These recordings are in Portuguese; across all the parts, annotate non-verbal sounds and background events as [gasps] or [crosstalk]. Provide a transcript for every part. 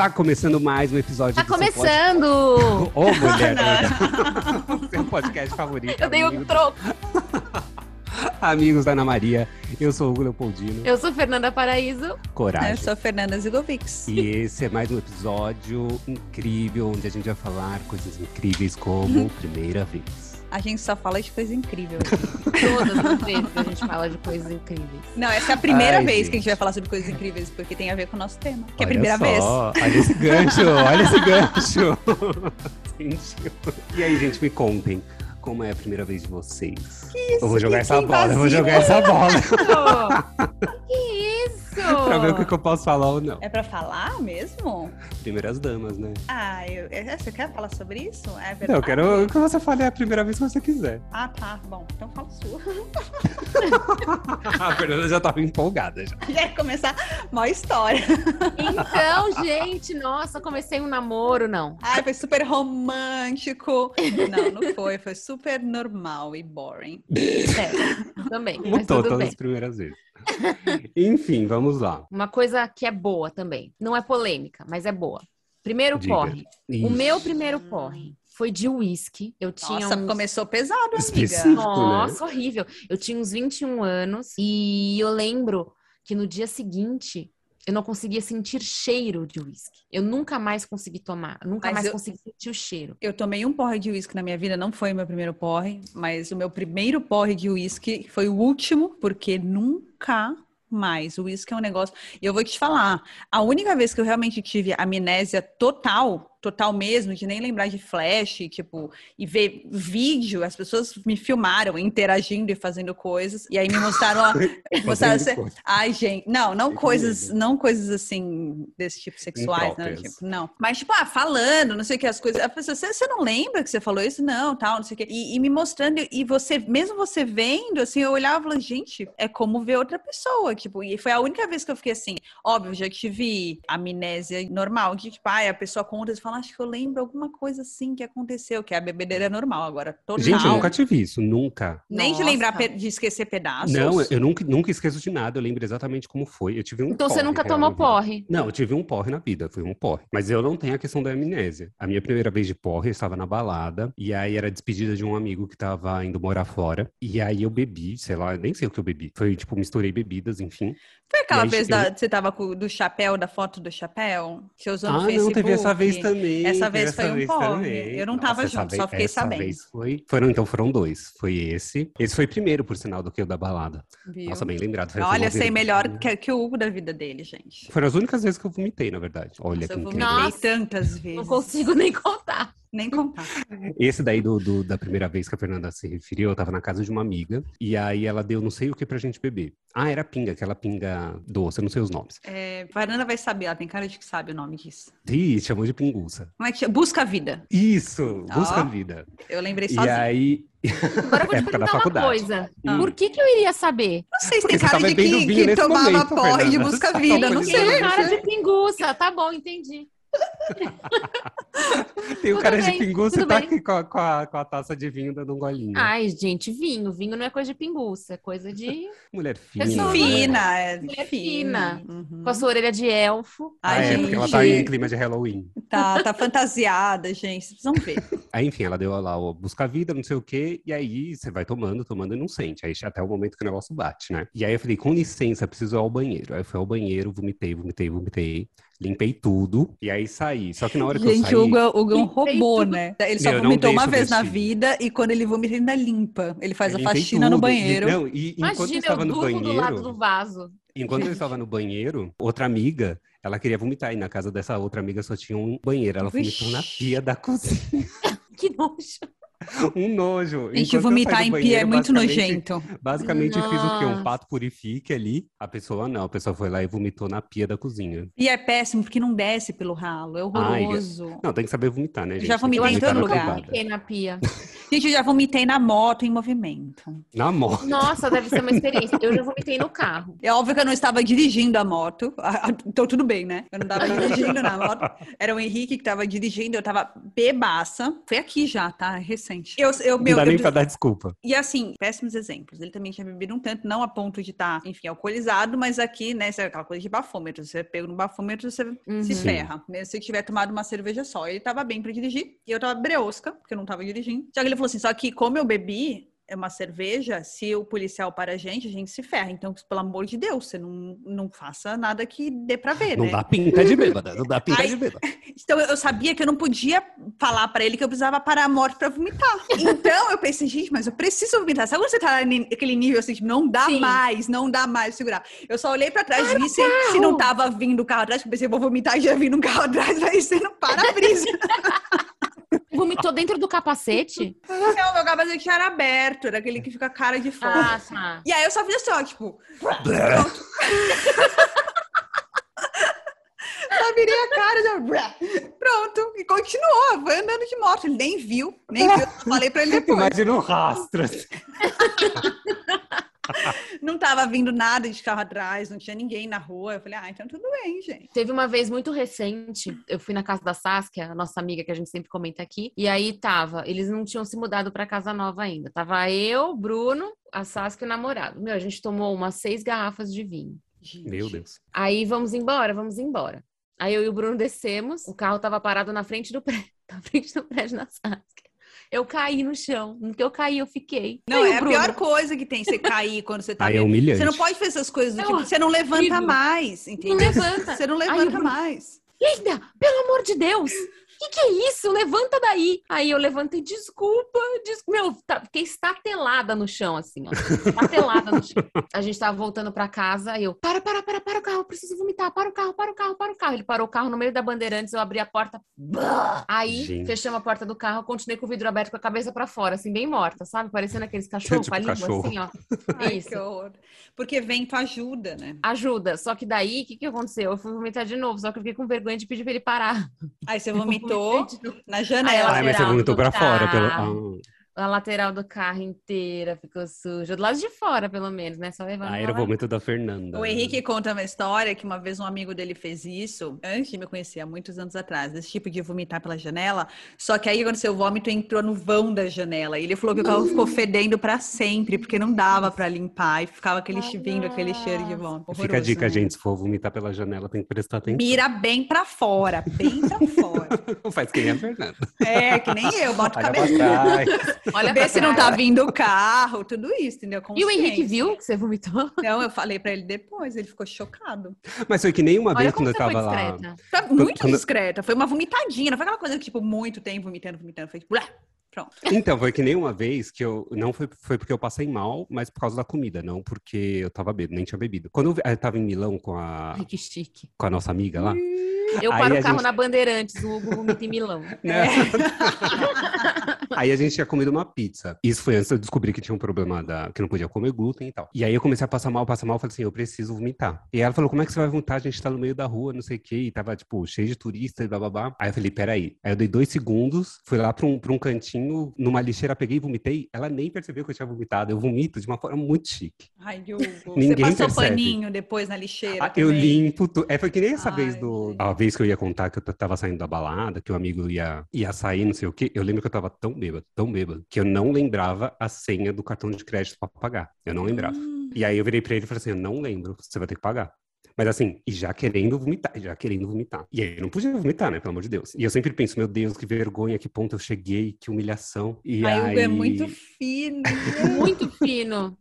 Tá começando mais um episódio Tá do seu começando! Ô, mulher! [laughs] seu podcast favorito. Eu dei um troco. [laughs] Amigos da Ana Maria, eu sou o Hugo Leopoldino, Eu sou Fernanda Paraíso. coragem. Eu sou a Fernanda Zigovics. E esse é mais um episódio incrível, onde a gente vai falar coisas incríveis como [laughs] primeira vez. A gente só fala de coisa incrível. [laughs] Todas as vezes a gente fala de coisas incríveis. Não, essa é a primeira Ai, vez gente. que a gente vai falar sobre coisas incríveis, porque tem a ver com o nosso tema. Que é a Olha primeira só, vez. Olha esse gancho, olha esse gancho. [laughs] E aí, gente, me contem. Como é a primeira vez de vocês? eu vou jogar que essa bola, eu vou jogar essa bola. [laughs] que isso? [laughs] pra ver o que, que eu posso falar ou não. É pra falar mesmo? Primeiras damas, né? Ah, eu, é- você quer falar sobre isso? É verdade? Não, eu quero que você fale a primeira vez que você quiser. Ah, tá. Bom, então fala sua. [laughs] a Fernanda já tava empolgada já. [laughs] Já ia começar uma história. Então, gente, nossa, comecei um namoro, não. Ai, foi super romântico. Não, não foi. Foi super normal e boring. É, também, tudo todas bem. as primeiras vezes. [laughs] Enfim, vamos lá. Uma coisa que é boa também. Não é polêmica, mas é boa. Primeiro Diga. porre. O Ixi, meu primeiro porre foi de uísque. Eu tinha Nossa, uns... começou pesado, amiga. Específico. Nossa, horrível. Eu tinha uns 21 anos e eu lembro que no dia seguinte eu não conseguia sentir cheiro de uísque. Eu nunca mais consegui tomar, nunca Mas mais eu- consegui sentir o cheiro. Eu tomei um porre de uísque na minha vida, não foi o meu primeiro porre, mas o meu primeiro porre de uísque foi o último, porque nunca mais. O uísque é um negócio. E eu vou te falar, a única vez que eu realmente tive amnésia total, total mesmo, de nem lembrar de flash, tipo, e ver vídeo, as pessoas me filmaram interagindo e fazendo coisas, e aí me mostraram, ó, [laughs] mostraram assim. Ai, gente, não, não coisas, não coisas assim desse tipo sexuais, né? Tipo, não. Mas tipo, ah, falando, não sei o que as coisas. A pessoa, você, você não lembra que você falou isso? Não, tal, não sei o que. E, e me mostrando e você, mesmo você vendo, assim, eu olhava e falava, gente, é como ver outra pessoa, tipo. E foi a única vez que eu fiquei assim, óbvio, já tive amnésia normal, que tipo, ai, a pessoa conta e fala, acho que eu lembro alguma coisa assim que aconteceu, que é a bebedeira normal agora. Total. Gente, eu nunca tive isso, nunca. Nem de lembrar de esquecer pedaços. Não, eu nunca, nunca esqueço de nada, eu lembro exatamente como foi. Eu tive um Então você nunca tomou porre. Não, eu tive um porre na vida, foi um porre. Mas eu não tenho a questão da amnésia. A minha primeira vez de porre, eu estava na balada, e aí era despedida de um amigo que estava indo morar fora. E aí eu bebi, sei lá, nem sei o que eu bebi. Foi tipo, misturei bebidas, enfim. Foi aquela aí vez eu- da, que você tava com do chapéu, da foto do chapéu? Que você usou no ah, Facebook? não, teve essa vez também. Essa teve vez foi um porre. também. Eu não tava essa junto, só vez- fiquei essa sabendo. Vez foi... Foram, então foram dois. Foi esse. Esse foi primeiro, por sinal, do que o da balada. Viu? Nossa, bem lembrado. Foi Olha, sei melhor que, que o Hugo da vida dele, gente. Foram as únicas vezes que eu vomitei, na verdade. Olha Nossa, que eu vomitei Nossa. tantas vezes. Não consigo nem contar. Nem contar. [laughs] Esse daí do, do- da primeira vez que a Fernanda se referiu, eu tava na casa de uma amiga e aí ela deu não sei o que pra gente beber. Ah, era pinga, aquela pinga doce, eu não sei os nomes. É, Varanda vai saber, ela tem cara de que sabe o nome disso. Ih, chamou de pinguça. Como é que chama? Busca a vida. Isso, busca Ó, a vida. Eu lembrei E sozinha. aí, Agora eu vou te [laughs] perguntar uma faculdade. coisa. Ah. Por que, que eu iria saber? Não sei se tem cara de que, que tomava momento, porre de Fernanda. busca a Tá vida, não Tem sei. cara de pinguça. Tá bom, entendi. [laughs] [laughs] tem o cara de bem, pinguça e tá bem. aqui com a, com, a, com a taça de vinho dando um golinho. Ai, gente, vinho. Vinho não é coisa de pinguça, é coisa de. [laughs] Mulher fina. Pessoa né? Fina, é Mulher fina. fina. Uhum. Com a sua orelha de elfo. Ah, Ai, é, gente. porque ela tá em clima de Halloween. Tá, tá fantasiada, gente. Vocês precisam ver. [laughs] Aí, enfim, ela deu lá o busca vida, não sei o quê, e aí você vai tomando, tomando e não sente. Aí até o momento que o negócio bate, né? E aí eu falei, com licença, preciso ir ao banheiro. Aí eu fui ao banheiro, vomitei, vomitei, vomitei, limpei tudo, e aí saí. Só que na hora que eu Gente, saí. o Hugo, é- o Hugo é um robô, tudo. né? Ele só eu vomitou uma vez na vida e quando ele vomita, ele ainda limpa. Ele faz eu a faxina no tudo. E- banheiro. não, e enquanto eu Imagina, eu estava no durmo do lado do banheiro, vaso. enquanto eu estava no banheiro, outra amiga, ela queria vomitar, e na casa dessa outra amiga só tinha um banheiro. Ela vomitou na pia da cozinha. [laughs] Que nojo. [laughs] um nojo. Gente, Enquanto eu vomitar em pia é muito nojento. Basicamente, eu fiz o quê? Um Nossa. pato purifique ali. A pessoa não, a pessoa foi lá e vomitou na pia da cozinha. E é péssimo porque não desce pelo ralo. É Ai, horroroso. Não, tem que saber vomitar, né, Eu gente? já vomitei em que todo lugar. vomitei na pia. [laughs] Gente, eu já vomitei na moto em movimento. Na moto. Nossa, deve ser uma experiência. Eu já vomitei no carro. É óbvio que eu não estava dirigindo a moto. [laughs] Ah, ah, Então tudo bem, né? Eu não estava dirigindo na moto. Era o Henrique que estava dirigindo, eu estava bebaça. Foi aqui já, tá? É recente. Eu, eu, Não meu, dá eu nem pra dar desculpa. E assim, péssimos exemplos. Ele também tinha bebido um tanto, não a ponto de estar, enfim, alcoolizado, mas aqui, né, é aquela coisa de bafômetro. Você pega no bafômetro, você Uhum. se Sim. ferra. Mesmo se tiver tomado uma cerveja só. Ele tava bem pra dirigir e eu tava breosca, porque eu não tava dirigindo. Só que ele falou assim: só que como eu bebi. É uma cerveja, se o policial para a gente, a gente se ferra. Então, pelo amor de Deus, você não, não faça nada que dê pra ver, Não né? dá pinta de bêbada. Não dá pinta Ai. de bêbada. [laughs] Então eu sabia que eu não podia falar pra ele que eu precisava parar a moto pra vomitar. Então eu pensei, gente, mas eu preciso vomitar. Sabe quando você tá naquele nível assim, tipo, não dá Sim. mais, não dá mais segurar. Eu só olhei pra trás, vi se, se não tava vindo o carro atrás, porque eu pensei, vou vomitar e já vindo um carro atrás, vai ser no para-brisa. Vomitou dentro do capacete? Não, meu capacete era aberto, era aquele que fica a cara de fora. Ah, tá. E aí eu só fiz assim, ó, tipo. Só virei a cara, já, pronto. E continuou, foi andando de moto. Ele nem viu, nem viu. Eu falei pra ele [laughs] depois. Imagina o rastro. [laughs] Não tava vindo nada de carro atrás, não tinha ninguém na rua. Eu falei, ah, então tudo bem, gente. Teve uma vez muito recente, eu fui na casa da Saskia, a nossa amiga que a gente sempre comenta aqui, e aí tava, eles não tinham se mudado pra casa nova ainda. Tava eu, Bruno, a Saskia e o namorado. Meu, a gente tomou umas seis garrafas de vinho. Meu Deus. Aí vamos embora, vamos embora. Aí eu e o Bruno descemos, o carro tava parado na frente do prédio, [laughs] na frente do prédio da Saskia. Eu caí no chão. No que eu caí, eu fiquei. Não, Aí é a Bruno- pior coisa que tem você cair quando você tá Aí é humilhante. Você não pode fazer essas coisas do Não, tipo, você não levanta horrível. mais, Não entendeu? levanta. Você não Aí levanta Bruno- mais. Linda, pelo amor de Deus! O que, que é isso? Levanta daí! Aí eu levantei, desculpa, des... meu, tá- fiquei estatelada no chão, assim, ó. Estatelada no chão. [laughs] A gente tava voltando pra casa, aí eu, para, para, para, para o carro, eu preciso vomitar, para o carro, para o carro, para o carro. Ele parou o carro no meio da Bandeirantes, eu abri a porta, bah! aí Gente. fechamos a porta do carro, continuei com o vidro aberto com a cabeça pra fora, assim, bem morta, sabe? Parecendo aqueles cachorros [laughs] Tipo com a língua, cachorro. assim, ó. Ai, Isso. que horror. Porque vento ajuda, né? Ajuda. Só que daí, o que, que aconteceu? Eu fui vomitar de novo, só que eu fiquei com vergonha de pedir pra ele parar. Aí você vomitou Novo. na Aí janela. ela- Ai, mas você vomitou pra fora. Pelo... Ah, A lateral do carro inteira ficou suja. Do lado de fora, pelo menos, né? Só levando. Ah, era o vômito da Fernanda. O Henrique conta uma história que uma vez um amigo dele fez isso, antes de me conhecer, há muitos anos atrás, desse tipo de vomitar pela janela. Só que aí, aconteceu o vômito entrou no vão da janela. E ele falou que o carro ficou fedendo pra sempre, porque não dava pra limpar e ficava aquele, Ai, vindo aquele cheiro de vômito. Fica a dica, né? gente. Se for vomitar pela janela, tem que prestar atenção. Mira bem pra fora, bem pra fora. [laughs] Faz quem é a Fernanda. É, que nem eu, bota o cabelo. Olha Vê pra se não tá vindo o carro, tudo isso, entendeu? E o Henrique viu que você vomitou? Não, eu falei pra ele depois, ele ficou chocado. Mas foi que nem uma Olha vez como quando eu tava lá. discreta. Foi muito quando- discreta, foi uma vomitadinha, não foi aquela coisa que, tipo, muito tempo vomitando, vomitando, foi tipo, blá, pronto. Então, foi que nem uma vez que eu. Não foi, foi porque eu passei mal, mas por causa da comida, não porque eu tava bêbado, nem tinha bebido. Quando eu, eu tava em Milão com a, Ai, que chique. com a nossa amiga lá. Eu paro o carro gente- na Bandeirantes, o Hugo vomita em Milão. [laughs] né? aí a gente tinha comido uma pizza. Isso foi antes de eu descobrir que tinha um problema da, que não podia comer glúten e tal. E aí eu comecei a passar mal, passar mal, falei assim, eu preciso vomitar. E ela falou, como é que você vai vomitar? A gente tá no meio da rua, não sei o quê, e tava, tipo, cheio de turistas e bababá. Aí eu falei, peraí. Aí eu dei dois segundos, fui lá pra um, pra um cantinho, numa lixeira, peguei e vomitei. Ela nem percebeu que eu tinha vomitado. Eu vomito de uma forma muito chique. Ai, Hugo, Ninguém você passou percebe. paninho depois na lixeira Ah, eu limpo tudo. É, foi que nem essa Ai, vez do. gente. Vez que eu ia contar que eu tava saindo da balada, que o amigo ia, ia sair, não sei o quê. Eu lembro que eu tava tão bêbado, tão bêbado, que eu não lembrava a senha do cartão de crédito pra pagar. Eu não lembrava. Hum. E aí eu virei pra ele e falei assim: eu não lembro, você vai ter que pagar. Mas assim, e já querendo vomitar, já querendo vomitar. E aí eu não podia vomitar, né? Pelo amor de Deus. E eu sempre penso, meu Deus, que vergonha, que ponto eu cheguei, que humilhação. E Ai, aí, Hugo é muito fino. [laughs] Muito fino.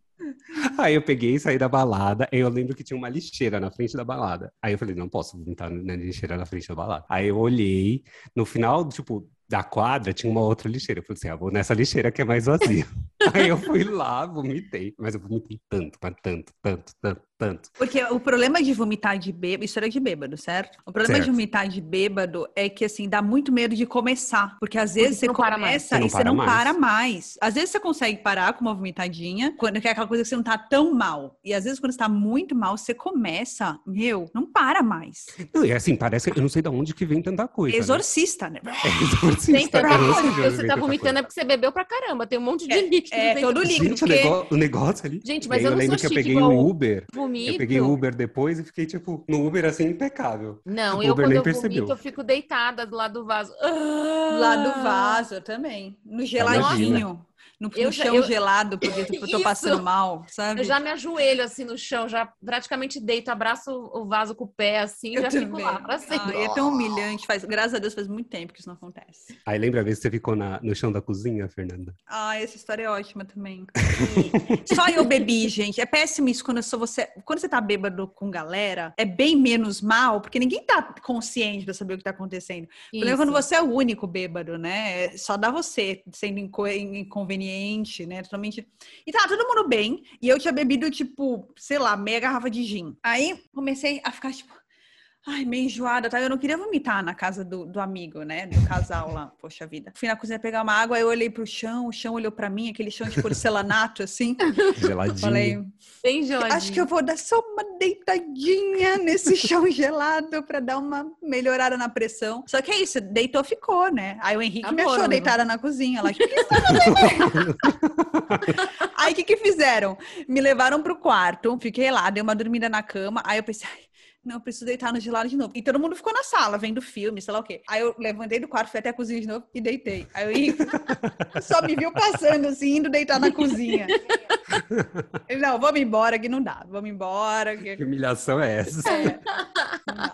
[laughs] Aí eu peguei e saí da balada. Eu lembro que tinha uma lixeira na frente da balada. Aí eu falei, não posso vomitar na lixeira na frente da balada. Aí eu olhei, no final, tipo, da quadra tinha uma outra lixeira. Eu falei assim, ah, vou nessa lixeira que é mais vazia. [laughs] Aí eu fui lá, vomitei. Mas eu vomitei tanto, mas tanto, tanto, tanto, tanto. Porque o problema de vomitar de bêbado, isso era de bêbado, certo? O problema Certo. de vomitar de bêbado é que, assim, dá muito medo de começar. Porque às vezes você você não para mais. começa Você não e você para não mais. para mais. Às vezes você consegue parar com uma vomitadinha, quando é aquela coisa que você não tá tão mal. E às vezes quando você tá muito mal, você começa, meu, não para mais. Não, e assim, parece que eu não sei de onde que vem tanta coisa. né? Exorcista, né? É exorcista. Tem Porque vem você tá vomitando é coisa. porque você bebeu pra caramba. Tem um monte de É, líquido é, dentro todo do líquido. Gente, o porque- negócio, o negócio ali. Gente, E mas eu eu não lembro sou que eu peguei igual um Uber. Vomito. Eu peguei o Uber depois e fiquei, tipo, no Uber assim, impecável. Não, O eu Uber quando eu percebeu. vomito, eu fico deitada do lado do vaso. Lá do vaso, eu também. No imagina. geladinho. No, Eu no já- chão eu- gelado, porque eu tô Isso. passando mal, sabe? Eu já me ajoelho assim no chão, já praticamente deito, abraço o vaso com o pé assim, Eu já fico também. lá pra sempre. Ai, é tão humilhante. Faz, graças a Deus faz muito tempo que isso não acontece. Aí lembra a vez que você ficou na- no chão da cozinha, Fernanda? Ah, essa história é ótima também. E [laughs] Só eu bebi, gente. É péssimo isso quando eu sou você. Quando você tá bêbado com galera, é bem menos mal, porque ninguém tá consciente pra saber o que tá acontecendo. O problema é quando Isso. você é o único bêbado, né? Só dá você sendo inco- inconveniente, né? Totalmente. E tá todo mundo bem. E eu tinha bebido, tipo, sei lá, meia garrafa de gin. Aí comecei a ficar, tipo. Ai, meio enjoada, tá? Eu não queria vomitar na casa do, do amigo, né? Do casal lá, poxa vida. Fui na cozinha pegar uma água, aí eu olhei pro chão, o chão olhou pra mim, aquele chão de porcelanato, assim. [laughs] Geladinho. Falei, Bem geladinho. Acho que eu vou dar só uma deitadinha nesse [laughs] chão gelado pra dar uma melhorada na pressão. Só que é isso, deitou, ficou, né? Aí o Henrique me Amor, achou amigo. deitada na cozinha. Lá, "O que que tá [laughs] aí?" O que que fizeram? Me levaram pro quarto, fiquei lá, dei uma dormida na cama. Aí eu pensei, "Ai, não, eu preciso deitar no gelado de novo. E todo mundo ficou na sala, vendo filme, sei lá o quê. Aí eu levantei do quarto, fui até a cozinha de novo e deitei. Aí o Henrique [laughs] só me viu passando assim, indo deitar na cozinha. Ele, não, vamos embora que não dá. Vamos embora. Que... Que humilhação é essa? É.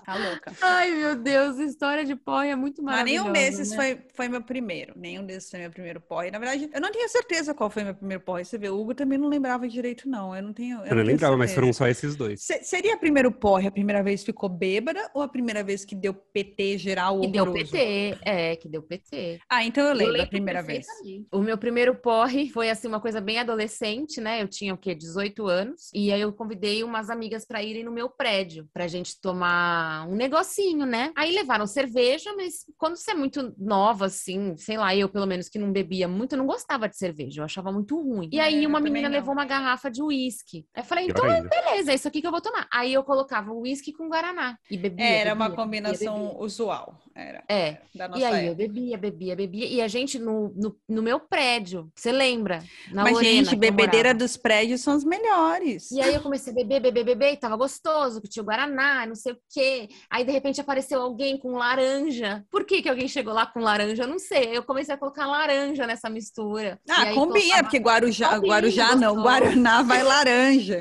Tá louca. Ai, meu Deus, história de porra é muito Mas maravilhosa. nenhum desses né? foi, foi meu primeiro. Nenhum desses foi meu primeiro porre. Na verdade, eu não tenho certeza qual foi meu primeiro porre. Você vê, o Hugo também não lembrava direito, não. Eu não tenho. Eu não tenho lembrava, mas certeza. foram só esses dois. Se- seria primeiro porre a primeira vez que ficou bêbada ou a primeira vez que deu PT geral Que deu? PT, é, que deu PT. Ah, então eu lembro, lembro a primeira vez. O meu primeiro porre foi assim uma coisa bem adolescente, né? Eu tinha o quê? 18 anos. E aí eu convidei umas amigas pra irem no meu prédio, pra gente tomar um negocinho, né? Aí levaram cerveja, mas quando você é muito nova assim, sei lá, eu pelo menos que não bebia muito, eu não gostava de cerveja, eu achava muito ruim. E É, aí eu uma menina levou uma garrafa de uísque. Aí eu falei, então beleza, é isso aqui que eu vou tomar. Aí eu colocava uísque com guaraná e bebia. Era uma bebia, combinação bebia, bebia. usual. Era. É, Da nossa e aí eu época. bebia, bebia, bebia. E a gente no, no, no meu prédio, você lembra? Na Mas, Lorena, gente, eu bebedeira dos prédios são os melhores. E aí eu comecei a beber, beber, beber, e tava gostoso, que tinha o Guaraná, não sei o quê. Aí, de repente, apareceu alguém com laranja. Por que que alguém chegou lá com laranja? Eu não sei. Eu comecei a colocar laranja nessa mistura. Ah, combina, colocava- porque Guarujá, Combina, Guarujá não, gostoso. Guaraná vai laranja.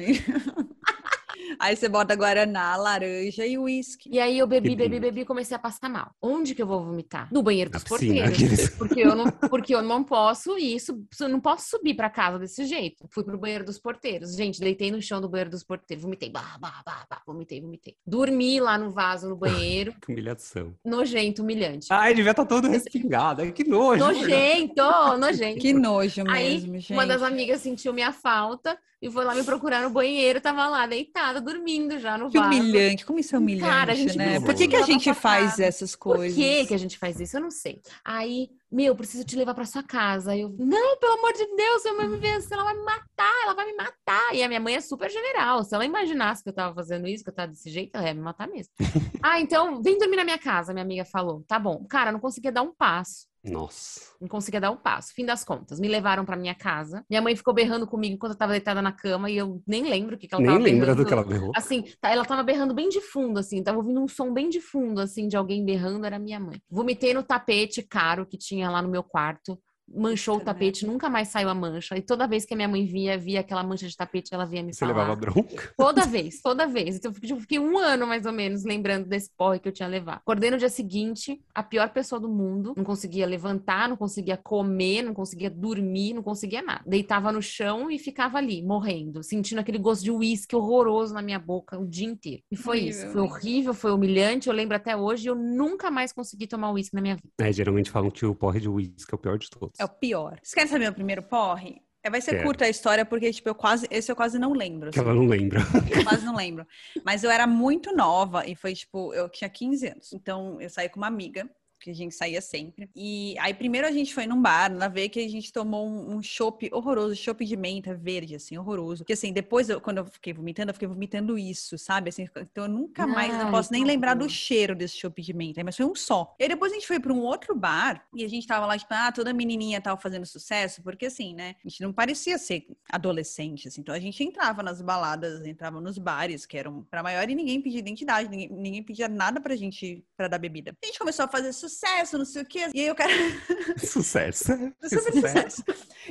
Aí você bota Guaraná, laranja e uísque. E aí eu bebi, bebi, bebi e comecei a passar mal. Onde que eu vou vomitar? No banheiro dos piscina, porteiros. [laughs] Porque eu não, porque eu não posso ir, não posso subir pra casa desse jeito. Fui pro banheiro dos porteiros. Gente, deitei no chão do banheiro dos porteiros. Vomitei, bah, bah, bah, bah, vomitei, vomitei. Dormi lá no vaso no banheiro. [laughs] Que humilhação. Nojento, humilhante. Ai, devia estar todo respingado. Que nojo. Nojento, [laughs] nojento. Que nojo Aí, mesmo, gente. Uma das amigas sentiu minha falta e foi lá me procurar no banheiro. Tava lá deitada, dormindo já no Que vaso. humilhante, como isso é humilhante, Cara, a gente né? Por que, que a gente faz casa. essas Por coisas? que, que a gente faz isso? Eu não sei. Aí, meu, preciso te levar pra sua casa. Aí eu, não, pelo amor de Deus, se a mãe me ver assim, ela vai me matar, ela vai me matar. E a minha mãe é super general. Se ela imaginasse que eu tava fazendo isso, que eu tava desse jeito, ela ia me matar mesmo. [laughs] ah, então, vem dormir na minha casa, minha amiga falou. Tá bom. Cara, não conseguia dar um passo. Nossa. Não conseguia dar um passo. Fim das contas, me levaram pra minha casa. Minha mãe ficou berrando comigo enquanto eu tava deitada na cama e eu nem lembro o que, que ela Nem tava lembra berrando. do que ela berrou. Assim, tá, ela tava berrando bem de fundo, assim, tava ouvindo um som bem de fundo, assim, de alguém berrando, era minha mãe. Vomitei no tapete caro que tinha lá no meu quarto. Manchou o tapete, nunca mais saiu a mancha. E toda vez que a minha mãe via, via aquela mancha de tapete, ela vinha me Você falar. levava bronca? Toda [laughs] vez, toda vez. Então, eu fiquei- um ano, mais ou menos, lembrando desse porre que eu tinha levado. Acordei no dia seguinte, a pior pessoa do mundo. Não conseguia levantar, não conseguia comer, não conseguia dormir, não conseguia nada. Deitava no chão e ficava ali, morrendo, sentindo aquele gosto de uísque horroroso na minha boca o dia inteiro. E foi Horrível, isso. Foi horrível, foi humilhante. Eu lembro até hoje, eu nunca mais consegui tomar uísque na minha vida. É, geralmente falam que o porre de uísque é o pior de todos. É o pior. Você quer saber o primeiro porre? É, vai ser curta a história, porque, tipo, eu quase. Esse eu quase não lembro. Assim. ela não lembra. Eu quase não lembro. Mas eu era muito nova e foi tipo, eu tinha 15 anos. Então eu saí com uma amiga, que a gente saía sempre. E aí primeiro a gente foi num bar, na vez que a gente tomou um, um chopp horroroso, chopp de menta verde, assim, horroroso. Porque assim, depois, eu- quando eu fiquei vomitando, eu fiquei vomitando isso, sabe? Assim, então eu nunca mais, não Ai, posso nem que lembrar do cheiro desse chopp de menta, mas foi um só. E aí depois a gente foi pra um outro bar e a gente tava lá, tipo, ah, toda menininha tava fazendo sucesso, porque assim, né? A gente não parecia ser adolescente, assim. Então a gente entrava nas baladas, entrava nos bares, que eram pra maior e ninguém pedia identidade, ninguém, ninguém pedia nada pra gente, pra dar bebida. A gente começou a fazer sucesso, não sei o quê, e aí o cara... [laughs] Sucesso. Super sucesso.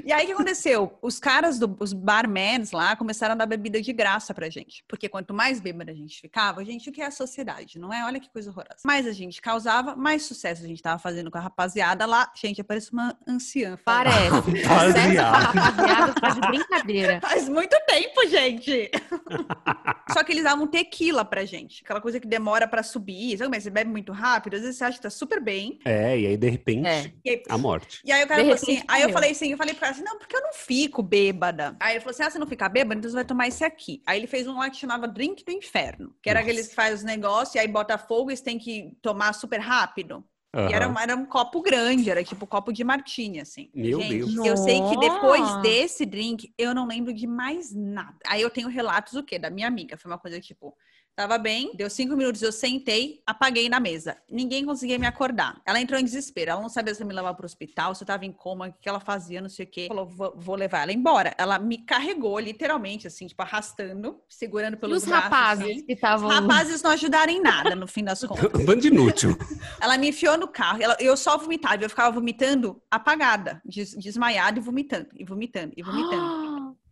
E aí o que aconteceu? Os caras, do, os barmans lá, começaram a dar bebida de graça pra gente. Porque quanto mais bêbada a gente ficava, gente, o que é a sociedade, não é? Olha que coisa horrorosa. Mais a gente causava, mais sucesso a gente tava fazendo com a rapaziada lá. Gente, parece uma anciã. falando. [laughs] Parece. Rapaziada. Sucesso rapaziada tá de brincadeira. Faz muito tempo, gente. Só que eles davam tequila pra gente. Aquela coisa que demora pra subir. Sabe como é? Você bebe muito rápido, às vezes você acha que tá super bem. É, e aí de repente, É. Aí, a morte. E aí o cara De falou assim, aí eu falei assim, eu falei pro cara assim, não, porque eu não fico bêbada. Aí ele falou assim, ah, você não fica bêbada, então você vai tomar esse aqui. Aí ele fez um lá que chamava Drink do Inferno, que era Nossa. aqueles que faz os negócios e aí bota fogo e você tem que tomar super rápido. E era, um- era um copo grande, era tipo um copo de martini, assim. Meu Gente, Deus. eu sei que depois desse drink, eu não lembro de mais nada. Aí eu tenho relatos o quê? Da minha amiga. Foi uma coisa tipo, tava bem, deu cinco minutos, eu sentei, apaguei na mesa. Ninguém conseguia me acordar. Ela entrou em desespero. Ela não sabia se eu me levar pro hospital, se eu tava em coma, o que ela fazia, não sei o quê. Falou, vou, levar ela embora. Ela me carregou, literalmente, assim, tipo, arrastando, segurando E pelos os braços. rapazes assim. que Os estavam. rapazes não ajudaram em nada, no fim das [laughs] contas. Bando inútil. Ela me enfiou no carro, ela- eu só vomitava, eu ficava vomitando apagada, des- desmaiada e vomitando, e vomitando, e vomitando.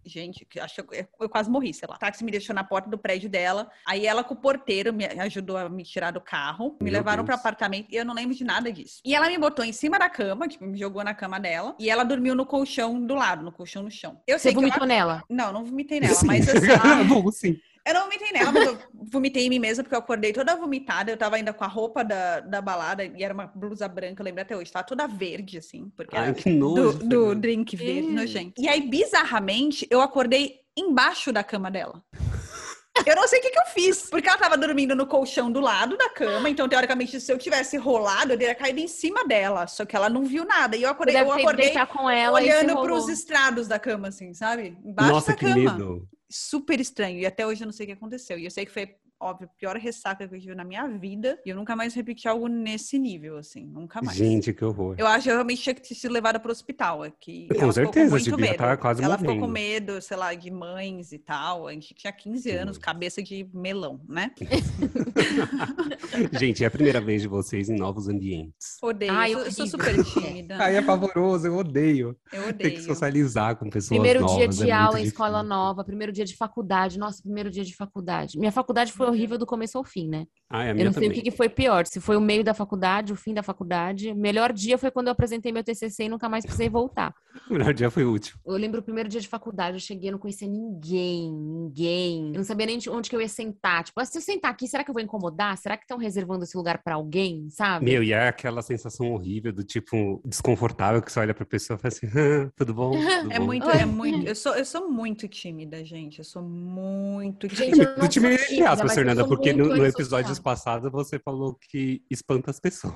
Gente, que acho que eu, eu quase morri, sei lá. O táxi me deixou na porta do prédio dela, aí ela com o porteiro me ajudou a me tirar do carro, me Meu levaram pro Deus. apartamento e eu não lembro de nada disso. E ela me botou em cima da cama, tipo, me jogou na cama dela, e ela dormiu no colchão do lado, no colchão no chão. Eu Você sei que eu vomitou nela? Não, não vomitei [laughs] nela, [laughs] Sim. mas assim, Bom, sim. Eu não vomitei nela, mas eu vomitei em mim mesma, porque eu acordei toda vomitada. Eu tava ainda com a roupa da, da balada, e era uma blusa branca, eu lembro até hoje. Tava toda verde, assim, porque Ai, era que do, nojo. do Fernanda. drink verde, Ih. nojento. E aí, bizarramente, eu acordei embaixo da cama dela. Eu não sei o que, que eu fiz, porque ela tava dormindo no colchão do lado da cama, então, teoricamente, se eu tivesse rolado, eu teria caído em cima dela, só que ela não viu nada. E eu acordei, eu acordei deitar com ela olhando pros rolou. estrados da cama, assim, sabe? Embaixo Nossa, da que cama medo. super estranho. E até hoje eu não sei o que aconteceu. E eu sei que foi, óbvio, a pior ressaca que eu tive na minha vida. E eu nunca mais repeti algo nesse nível, assim. Nunca mais. Gente, que horror. Eu acho que eu realmente tinha que ter sido levada pro hospital. É que Com ficou certeza, muito devia medo. estar quase Ela ficou com morrendo. medo, sei lá, de mães e tal. A gente tinha 15 anos, Sim. cabeça de melão, né? [laughs] Gente, é a primeira vez de vocês em novos ambientes. Odeio. Ai, eu, sou, eu sou super tímida. Ai, é pavoroso, eu odeio. Eu Ter que odeio. socializar com pessoas Primeiro novas. dia é de muito aula em escola nova, primeiro dia de faculdade. Nossa, primeiro dia de faculdade. Minha faculdade foi horrível do começo ao fim, né? Ai, a Eu minha não sei também. o que, que foi pior, se foi o meio da faculdade, o fim da faculdade. O melhor dia foi quando eu apresentei meu TCC e nunca mais precisei voltar. [laughs] O melhor dia foi útil. Eu lembro o primeiro dia de faculdade, eu cheguei, eu não conhecia ninguém, ninguém. Eu não sabia nem de onde que eu ia sentar. Tipo, ah, se eu sentar aqui, será que eu vou incomodar? Será que estão reservando esse lugar pra alguém, sabe? Meu, e é aquela sensação horrível do tipo desconfortável que você olha pra pessoa e fala assim, "Ah, tudo bom? [laughs] Tudo É bom?" muito, é muito. Eu sou, eu sou muito tímida, gente. Eu sou muito Gente, tímida. eu não Do time sou tímida, aspas, eu Fernanda, porque no, no episódios passados você falou que espanta as pessoas.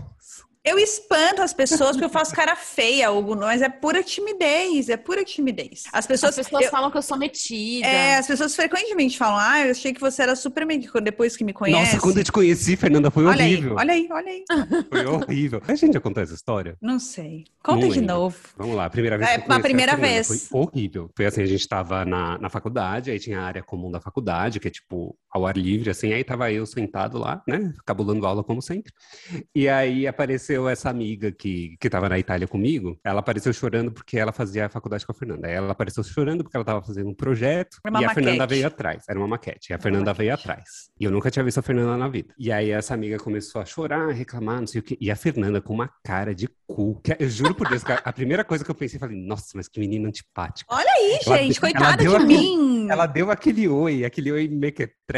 Eu espanto as pessoas porque eu faço cara feia, Hugo, mas é pura timidez, é pura timidez. As pessoas, As pessoas eu- falam que eu sou metida. é, as pessoas frequentemente falam, ah, eu achei que você era super metida depois que me conhece. Nossa, quando eu te conheci, Fernanda, foi olha horrível. aí, olha aí, olha aí. [laughs] Foi horrível. A gente já contou essa história? Não sei. Conta Não de lembro. novo. Vamos lá, a primeira vez É, que eu a primeira Fernanda vez. Foi horrível. Foi assim, a gente tava na, na faculdade, aí tinha a área comum da faculdade, que é tipo ao ar livre, assim, aí tava eu sentado lá, né, cabulando aula como sempre. E aí apareceu essa amiga que, que tava na Itália comigo, ela apareceu chorando porque ela fazia a faculdade com a Fernanda. Aí ela apareceu chorando porque ela tava fazendo um projeto e a Fernanda maquete. veio atrás. Era uma maquete. E a Fernanda veio maquete. atrás. E eu nunca tinha visto a Fernanda na vida. E aí essa amiga começou a chorar, a reclamar, não sei o quê. E a Fernanda com uma cara de cu. Que, eu juro por Deus, que a, primeira coisa que eu pensei, falei, nossa, mas que menina antipática. Olha aí, Ela gente, deu- coitada de aquele- mim. Ela deu aquele oi, aquele oi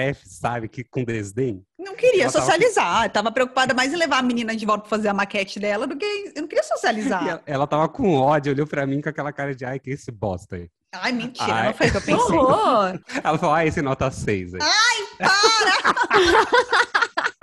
mequetrefe, sabe? Que com desdém. Não queria ela tava- socializar. Eu Tava preocupada mais em levar a menina de volta pra fazer a maquete dela do que eu não queria socializar. ela, [laughs] ela tava com ódio, olhou pra mim com aquela cara de, ai, que esse bosta aí. Ai, mentira, Ai. não foi o que eu [laughs] pensei. horror! Ela falou, ah, esse nota 6 aí. Para, [laughs]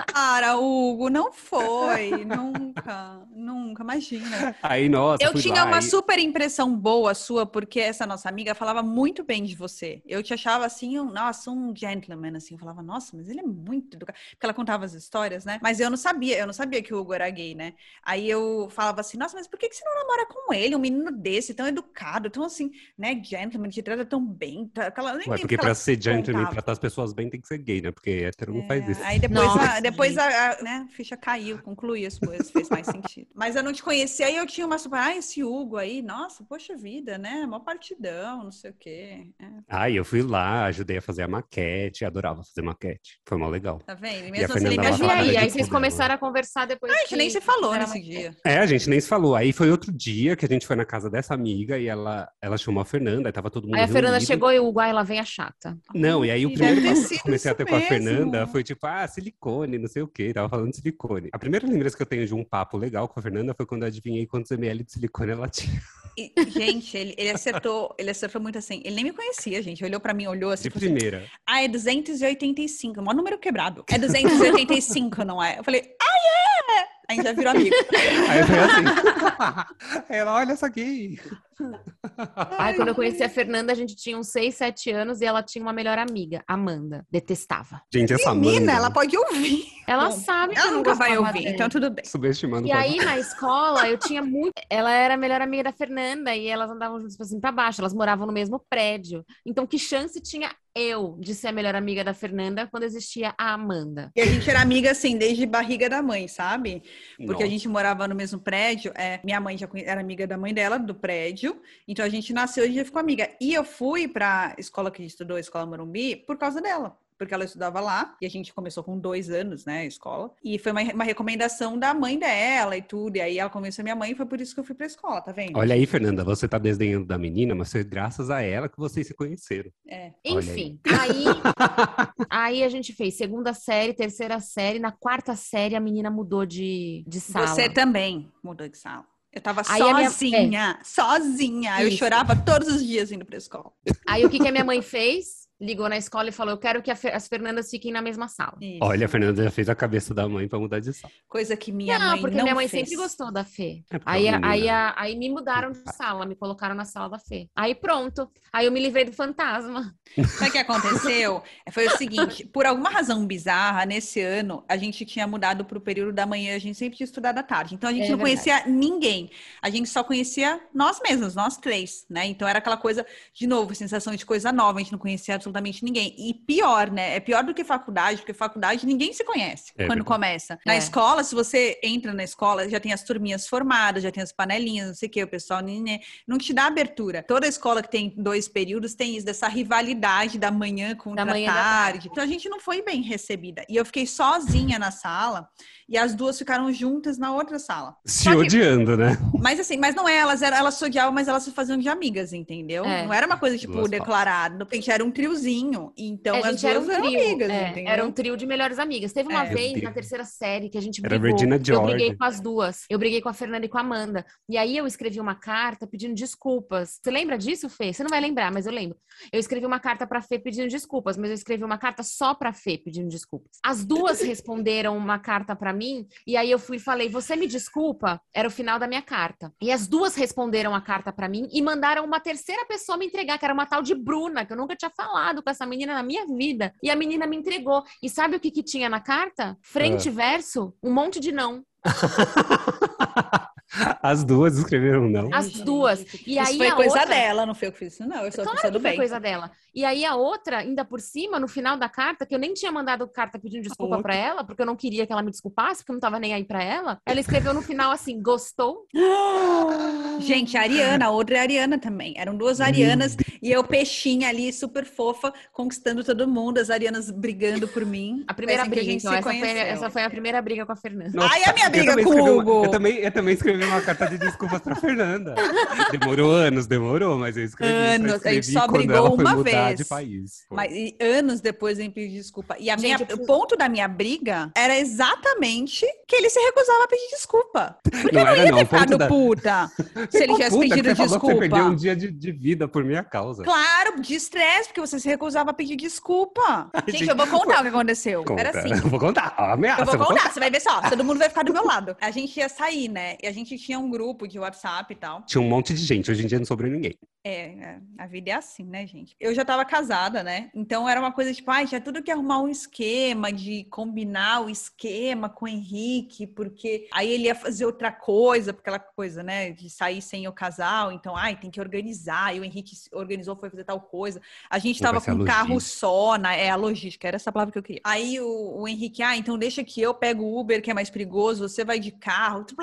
Hugo, não foi. Nunca, nunca, imagina. Aí, nossa, Eu fui tinha lá uma e- super impressão boa sua, porque essa nossa amiga falava muito bem de você. Eu te achava assim, um, nossa, um gentleman, assim. Eu falava, nossa, mas ele é muito educado. Porque ela contava as histórias, né? Mas eu não sabia, eu não sabia que o Hugo era gay, né? Aí eu falava assim, nossa, mas por que, que você não namora com ele? Um menino desse, tão educado, tão assim, né? Gentleman, te trata tão bem. Tá, aquela, nem Ué, porque pra ser gentleman, contava. tratar as pessoas bem, tem que ser gay, né? Porque hétero não faz É, isso. Aí depois, a, depois a, a, né, ficha caiu, concluí as coisas, fez mais sentido. [laughs] Mas eu não te conhecia e eu tinha uma super, ah, esse Hugo aí, nossa, poxa vida, né? Mó partidão, não sei o quê. É, Aí eu fui lá, ajudei a fazer a maquete, adorava fazer maquete. Foi mó legal. tá vendo? E mesmo assim, Fernanda ele me ela Mas e falava ajudava. aí? Aí vocês né? começaram a conversar depois. A gente que- nem se falou nesse dia. É, a gente nem se falou. Aí foi outro dia que a gente foi na casa dessa amiga e ela, ela chamou a Fernanda, aí tava todo mundo Aí a Fernanda reunido. chegou e o Hugo, ai, lá vem a chata. Não, e aí o primeiro que eu comecei a ter com a Fernanda foi tipo, ah, silicone, não sei o quê, tava falando de silicone. A primeira lembrança que eu tenho de um papo legal com a Fernanda foi quando eu adivinhei quantos ml de silicone ela tinha. E, gente, ele, ele acertou, ele acertou muito assim. Ele nem me conhecia, gente. Olhou pra mim, olhou assim. De assim, primeira. ah, é 285, é o maior número quebrado. É 285, não é? Eu falei, ah, é! A gente já virou amigo. [laughs] Aí foi assim. [laughs] ela, olha essa aqui. Aí quando eu conheci a Fernanda, a gente tinha uns 6, 7 anos e ela tinha uma melhor amiga, Amanda. Detestava. Gente, essa Menina, Amanda, ela pode ouvir. Ela Bom, sabe que eu Ela nunca vai ouvir, dela. então tudo bem. subestimando E aí, na escola, eu tinha muito. Ela era a melhor amiga da Fernanda e elas andavam juntas pra cima pra baixo. Elas moravam no mesmo prédio. Então, que chance tinha eu de ser a melhor amiga da Fernanda quando existia a Amanda? E a gente era amiga, assim, desde barriga da mãe, sabe? Porque a Nossa. gente morava no mesmo prédio. É, minha mãe já era amiga da mãe dela, do prédio. Então a gente nasceu e a gente ficou amiga. E eu fui pra escola que a gente estudou, a Escola Morumbi, por causa dela. Porque ela estudava lá e a gente começou com dois anos, né, a escola. E foi uma, uma recomendação da mãe dela e tudo. E aí ela convenceu a minha mãe e foi por isso que eu fui pra escola, tá vendo? Olha aí, Fernanda, você tá desdenhando da menina, mas foi graças a ela que vocês se conheceram. É. Enfim, aí, [laughs] aí a gente fez segunda série, terceira série. Na quarta série, a menina mudou de, de sala. Você também mudou de sala. Eu tava Aí a minha- sozinha, sozinha. Eu Isso. chorava todos os dias indo pra escola. Aí o que, que a minha mãe fez? Ligou na escola e falou: Eu quero que Fer- as Fernandas fiquem na mesma sala. Isso. Olha, a Fernanda já fez a cabeça da mãe pra mudar de sala. Coisa que minha não, mãe porque não minha mãe fez. sempre gostou da Fê. É porque Aí, a a- aí, a- aí me mudaram de sala, me colocaram na sala da Fê. Aí pronto. Aí eu me livrei do fantasma. [laughs] Sabe o que aconteceu? Foi o seguinte, por alguma razão bizarra, nesse ano, a gente tinha mudado para o período da manhã, a gente sempre tinha estudado à tarde. Então a gente É não verdade. conhecia ninguém. A gente só conhecia nós mesmos, nós três, né? Então era aquela coisa, de novo, sensação de coisa nova, a gente não conhecia absolutamente ninguém. E pior, né? É pior do que faculdade, porque faculdade ninguém se conhece É quando verdade. começa. Na É. escola, se você entra na escola, já tem as turminhas formadas, já tem as panelinhas, não sei o que, o pessoal né, né, não te dá abertura. Toda escola que tem dois períodos tem isso, dessa rivalidade da manhã com Da a manhã e da tarde. tarde. Então a gente não foi bem recebida. E eu fiquei sozinha na sala e as duas ficaram juntas na outra sala. Se que- odiando, né? Mas assim, mas não é, elas eram, elas se odiavam, mas elas se faziam de amigas, entendeu? É. Não era uma coisa tipo declarada. A gente era um triozinho. Então É, as a gente era duas um eram trio. amigas, é, entendeu? era um trio de melhores amigas. Teve uma É. vez na terceira série que a gente Era brigou. Regina Eu briguei com as duas. Eu briguei com a Fernanda e com a Amanda. E aí eu escrevi uma carta pedindo desculpas. Você lembra disso, Fê? Você não vai lembrar, mas eu lembro. Eu escrevi uma carta pra Fê pedindo desculpas, mas eu escrevi uma carta só pra Fê pedindo desculpas. As duas [laughs] responderam uma carta pra mim e aí eu fui e falei: "Você me desculpa?" Era o final da minha carta. E as duas responderam a carta pra mim e mandaram uma terceira pessoa me entregar, que era uma tal de Bruna, que eu nunca tinha falado com essa menina na minha vida. E a menina me entregou. E sabe o que que tinha na carta? Frente e verso, um monte de não. [laughs] As duas escreveram não. As duas. E Isso aí foi a coisa outra... dela, não foi eu que fiz isso, não. Eu sou Claro do foi bem. coisa dela. E aí a outra, ainda por cima, no final da carta, que eu nem tinha mandado carta pedindo desculpa pra ela, porque eu não queria que ela me desculpasse, porque eu não tava nem aí pra ela. Ela escreveu no final assim: gostou? [gasps] Gente, a Ariana, a outra é a Ariana também. Eram duas Arianas e eu, peixinha ali, super fofa, conquistando todo mundo, as Arianas brigando por mim. [laughs] A primeira Foi que briga, gente então. se Essa foi, essa foi a primeira briga com a Fernanda. Nossa, Ai, a minha briga com o escrevi uma- Hugo. eu, também, eu também escrevi uma carta de desculpas pra Fernanda. Demorou anos, demorou, mas eu escrevi. Anos, só a gente escrevi só brigou uma vez. de país. Mas e anos depois eu pedi desculpa. E a Gente, minha, preciso- o ponto da minha briga era exatamente que ele se recusava a pedir desculpa. Porque Não eu não era ia não, ter ficado da- puta se ele tivesse puta que pedido que Você perdeu um desculpa. dia de, de vida por minha causa. Claro, de estresse, porque você se recusava a pedir desculpa. Gente, gente, eu vou contar o que aconteceu. Conta. Era assim. Eu vou contar. Ameaça. Eu vou vou contar, você vai ver só, todo mundo vai ficar do meu lado. A gente ia sair, né? E a gente tinha um grupo de WhatsApp e tal. Tinha um monte de gente, hoje em dia não sobrou ninguém. É, é, a vida é assim, né, gente? Eu já tava casada, né? Então era uma coisa tipo, ai, tinha tudo que arrumar um esquema, de combinar o esquema com o Henrique, porque aí ele ia fazer outra coisa, porque aquela coisa, né, de sair sem o casal. Então, ai, tem que organizar. E o Henrique se organizou, foi fazer tal coisa. A gente Vai tava ser com um carro só, na, é a logística, era essa palavra que eu queria. Aí o, o Henrique, ah, então deixa que eu pego o Uber, que é mais perigoso, você vai de carro, tipo,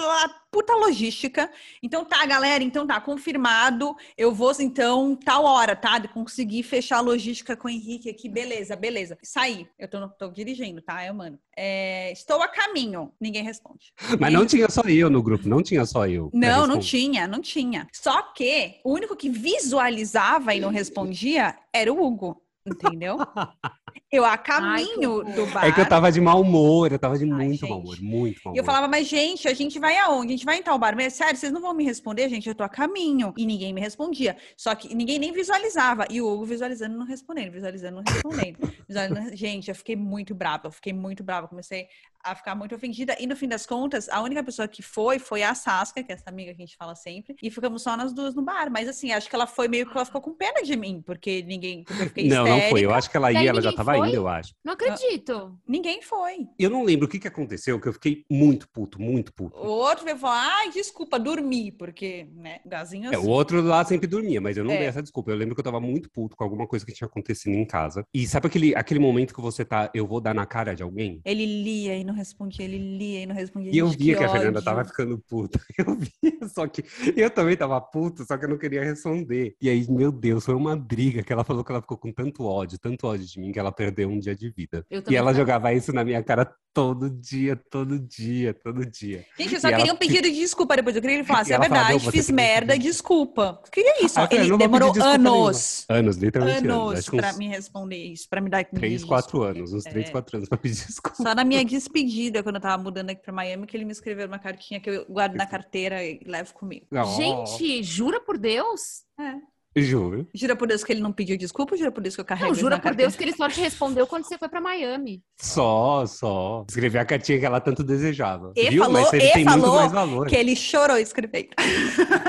puta logística. Então tá, galera, então tá, confirmado. Eu vou, então, tal hora, tá? De conseguir fechar a logística com o Henrique aqui, beleza, beleza. Saí, eu tô, tô dirigindo, tá? Eu, mano. É, estou a caminho. Ninguém responde. Mas não tinha só eu no grupo, não tinha só eu. Não, não tinha, não tinha. Só que o único que visualizava e não respondia era o Hugo. Entendeu? [laughs] Eu a caminho horror. do bar. É que eu tava de mau humor, eu tava de Ai, muito mau gente. humor, muito mau E eu humor. falava, mas gente, a gente vai aonde? A gente vai em tal bar. Mas sério, vocês não vão me responder, gente? Eu tô a caminho. E ninguém me respondia. Só que ninguém nem visualizava. E o Hugo visualizando, não respondendo, visualizando, não respondendo. [laughs] Visualizando- Gente, eu fiquei muito brava, eu fiquei muito brava. Comecei a ficar muito ofendida. E no fim das contas, a única pessoa que foi, foi a Saskia, que é essa amiga que a gente fala sempre. E ficamos só nós duas no bar. Mas assim, acho que ela foi meio que ela ficou com pena de mim, porque ninguém. Porque eu fiquei Não, não foi. Eu histérica. acho que ela ia, ela já tava indo, eu acho. Não acredito. Ninguém foi. Eu não lembro o que que aconteceu, que eu fiquei muito puto, muito puto. O outro veio falar, ai, desculpa, dormi, porque, né, gazinho É, assim. o outro lá sempre dormia, mas eu não É. dei essa desculpa. Eu lembro que eu tava muito puto com alguma coisa que tinha acontecido em casa. E sabe aquele, aquele momento que você tá, eu vou dar na cara de alguém? Ele lia e não respondia, ele lia e não respondia. E eu via que, a Fernanda ódio. tava ficando puta. [laughs] Eu via, só que eu também tava puto, só que eu não queria responder. E aí, meu Deus, foi uma briga que ela falou que ela ficou com tanto ódio, tanto ódio de mim, que ela perdeu um dia de vida. Eu E ela jogava isso na minha cara todo dia, todo dia, todo dia. Gente, eu só E ela queria um pedido de desculpa depois. Eu queria que ele falasse, E é ela falava, verdade, "Não, você fiz merda, pedir." desculpa. Eu queria isso. Aí eu falei, ele "Eu não vou pedir demorou anos. Anos, literalmente anos. Anos pra uns me responder isso, pra me dar três, quatro anos. Uns três, É. quatro anos pra pedir desculpa. Só na minha despedida, quando eu tava mudando aqui pra Miami, que ele me escreveu uma cartinha que eu guardo na carteira e levo comigo. Oh, Gente, jura por Deus? É. Juro. Jura por Deus que ele não pediu desculpa jura por Deus que eu carrego Não, jura por Deus que ele só te respondeu quando você foi pra Miami. Só, só. Escrever a cartinha que ela tanto desejava. E Viu? falou- Mas ele e tem muito falou mais valor. Que ele chorou escrevendo.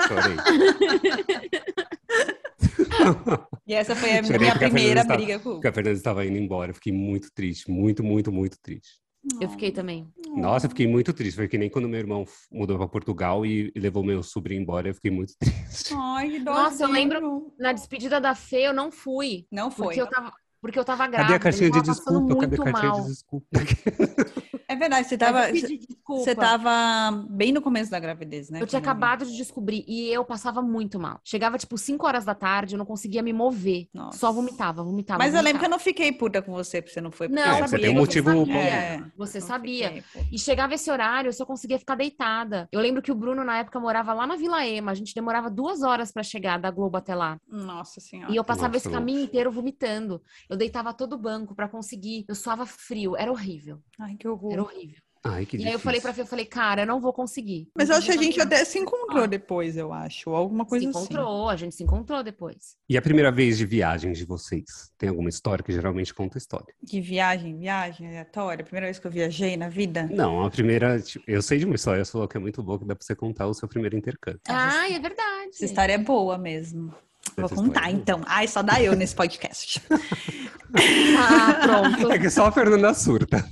Chorei. [laughs] E essa foi a Chorei minha porque a primeira Fernanda briga com o Hugo. Porque a Fernanda estava indo embora. Eu fiquei muito triste. Muito, muito, muito triste. Eu fiquei também. Nossa, eu fiquei muito triste. Foi que nem quando meu irmão mudou para Portugal e levou meu sobrinho embora. Eu fiquei muito [laughs] triste. Ai, que Nossa, eu lembro- Na despedida da Fê, eu não fui. Não foi. Porque eu tava, porque eu tava grávida. Cadê a caixinha eu de tava passando desculpa? Cadê a caixinha mal. de desculpa? [laughs] É verdade, você tava, eu pedi desculpa. você tava bem no começo da gravidez, né? Eu tinha acabado de descobrir e eu passava muito mal. Chegava tipo 5 horas da tarde, eu não conseguia me mover. Nossa. Só vomitava, vomitava. Mas eu lembro que eu vomitava. não fiquei puta com você, porque você não foi. porque Não, eu É, você sabia tem um motivo você bom. sabia. É, Você não sabia. fiquei. E chegava esse horário, eu só conseguia ficar deitada. Eu lembro que o Bruno, na época, morava lá na Vila Ema. A gente demorava duas horas pra chegar da Globo até lá. Nossa senhora. E eu passava Nossa, esse caminho inteiro vomitando. Eu deitava todo o banco pra conseguir. Eu suava frio. Era horrível. Ai, que horror. Era horrível. Ai, que e aí eu falei pra. Fê, eu falei, cara, eu não vou conseguir. Mas eu acho que a gente até se encontrou Ah. depois, eu acho. Ou alguma coisa se assim. encontrou, a gente se encontrou depois. E a primeira vez de viagem de vocês? Tem alguma história que geralmente conta história? De viagem, viagem aleatória. Primeira vez que eu viajei na vida. Não, a primeira. tipo, Eu sei de uma história sua que é muito boa, que dá pra você contar o seu primeiro intercâmbio. Ah, é verdade. Essa história é boa mesmo. Vou contar, então. Ai, só dá eu nesse podcast. [laughs] Ah, pronto. É que só a Fernanda surta.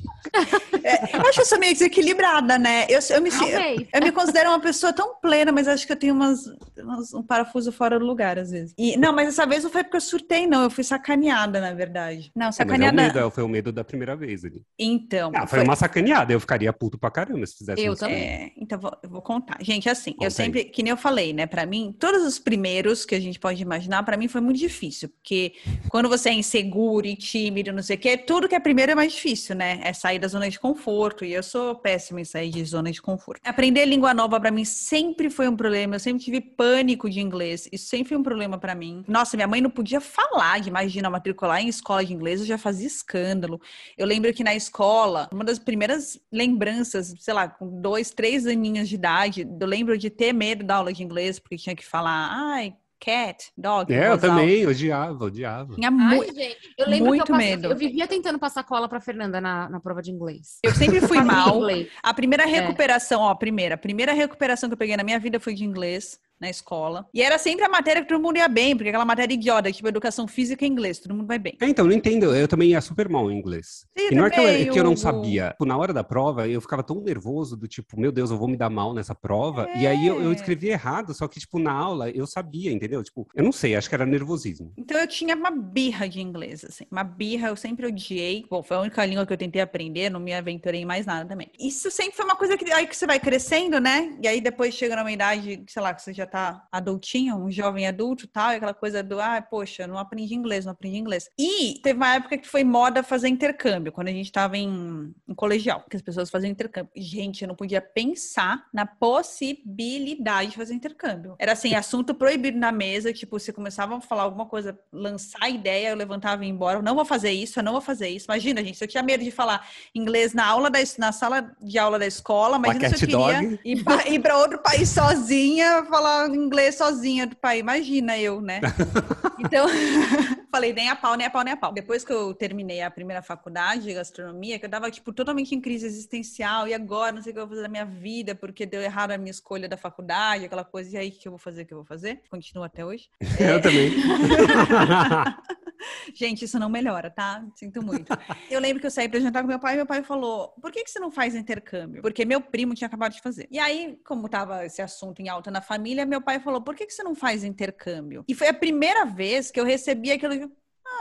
É, eu acho que eu sou meio desequilibrada, né? Eu, eu, me, eu, eu me considero uma pessoa tão plena, mas acho que eu tenho umas, umas- um parafuso fora do lugar, às vezes. E, não, mas dessa vez não foi porque eu surtei, não. Eu fui sacaneada, na verdade. Não, É, mas é o sacaneada. medo, é- foi o medo da primeira vez ali. Então. Ah, foi, uma sacaneada. Eu ficaria puto pra caramba se fizesse Eu isso. também. É, então vou, eu vou contar. Gente, assim, Conta eu aí. sempre, que nem eu falei, né, Pra mim, todos os primeiros que a gente pode imaginar, pra mim foi muito difícil, porque quando você é inseguro e tímido, não sei o quê, tudo que é primeiro é mais difícil, né? É sair da zona de conforto, conforto e eu sou péssima em sair de zona de conforto. Aprender língua nova para mim sempre foi um problema. Eu sempre tive pânico de inglês. Isso sempre foi um problema para mim. Nossa, minha mãe não podia falar de imagina matricular em escola de inglês, eu já fazia escândalo. Eu lembro que na escola, uma das primeiras lembranças, sei lá, com dois, três aninhos de idade, eu lembro de ter medo da aula de inglês porque tinha que falar, ai, cat, dog. É, eu também, odiava, odiava. Tinha Ai, muito. gente, eu lembro muito que eu, passei- medo. eu vivia tentando passar cola pra Fernanda na, na prova de inglês. Eu sempre fui mal. A primeira É. recuperação, ó, a primeira, a primeira recuperação que eu peguei na minha vida foi de inglês na escola. E era sempre a matéria que todo mundo ia bem, porque aquela matéria idiota, tipo educação física e inglês, todo mundo vai bem. É, então, não entendo. Eu também ia super mal em inglês. Sim, e não é que eu, também, que eu não sabia. Tipo, na hora da prova, eu ficava tão nervoso do tipo, meu Deus, eu vou me dar mal nessa prova. E aí eu, eu É. escrevi errado, só que, tipo, na aula eu sabia, entendeu? Tipo, eu não sei, acho que era nervosismo. Então eu tinha uma birra de inglês, assim. Uma birra, eu sempre odiei. Bom, foi a única língua que eu tentei aprender, não me aventurei em mais nada também. Isso sempre foi uma coisa que aí que você vai crescendo, né? E aí depois chega numa idade, sei lá, que você já tá adultinho, um jovem adulto tal, e aquela coisa do, ah, poxa, não aprendi inglês, não aprendi inglês. E teve uma época que foi moda fazer intercâmbio, quando a gente tava em, em colegial, que as pessoas faziam intercâmbio. Gente, eu não podia pensar na possibilidade de fazer intercâmbio. Era assim, assunto proibido na mesa, tipo, se começavam a falar alguma coisa, lançar ideia, eu levantava e ia embora. Eu não vou fazer isso, eu não vou fazer isso. Imagina, gente, eu tinha medo de falar inglês na aula da, na sala de aula da escola, se eu queria dog. ir pra outro país sozinha, falar inglês sozinha do país. Imagina eu, né? [laughs] Então, [laughs] falei, nem a pau, nem a pau, nem a pau. Depois que eu terminei a primeira faculdade de gastronomia, que eu tava, tipo, totalmente em crise existencial, e agora, não sei o que eu vou fazer da minha vida, porque deu errado a minha escolha da faculdade, aquela coisa, e aí, o que eu vou fazer, o que eu vou fazer? Continua até hoje. [laughs] Eu também. Gente, isso não melhora, tá? Sinto muito. Eu lembro que eu saí pra jantar com meu pai e meu pai falou: por que, que você não faz intercâmbio? Porque meu primo tinha acabado de fazer. E aí, como tava esse assunto em alta na família, meu pai falou: por que, que você não faz intercâmbio? E foi a primeira vez que eu recebi aquilo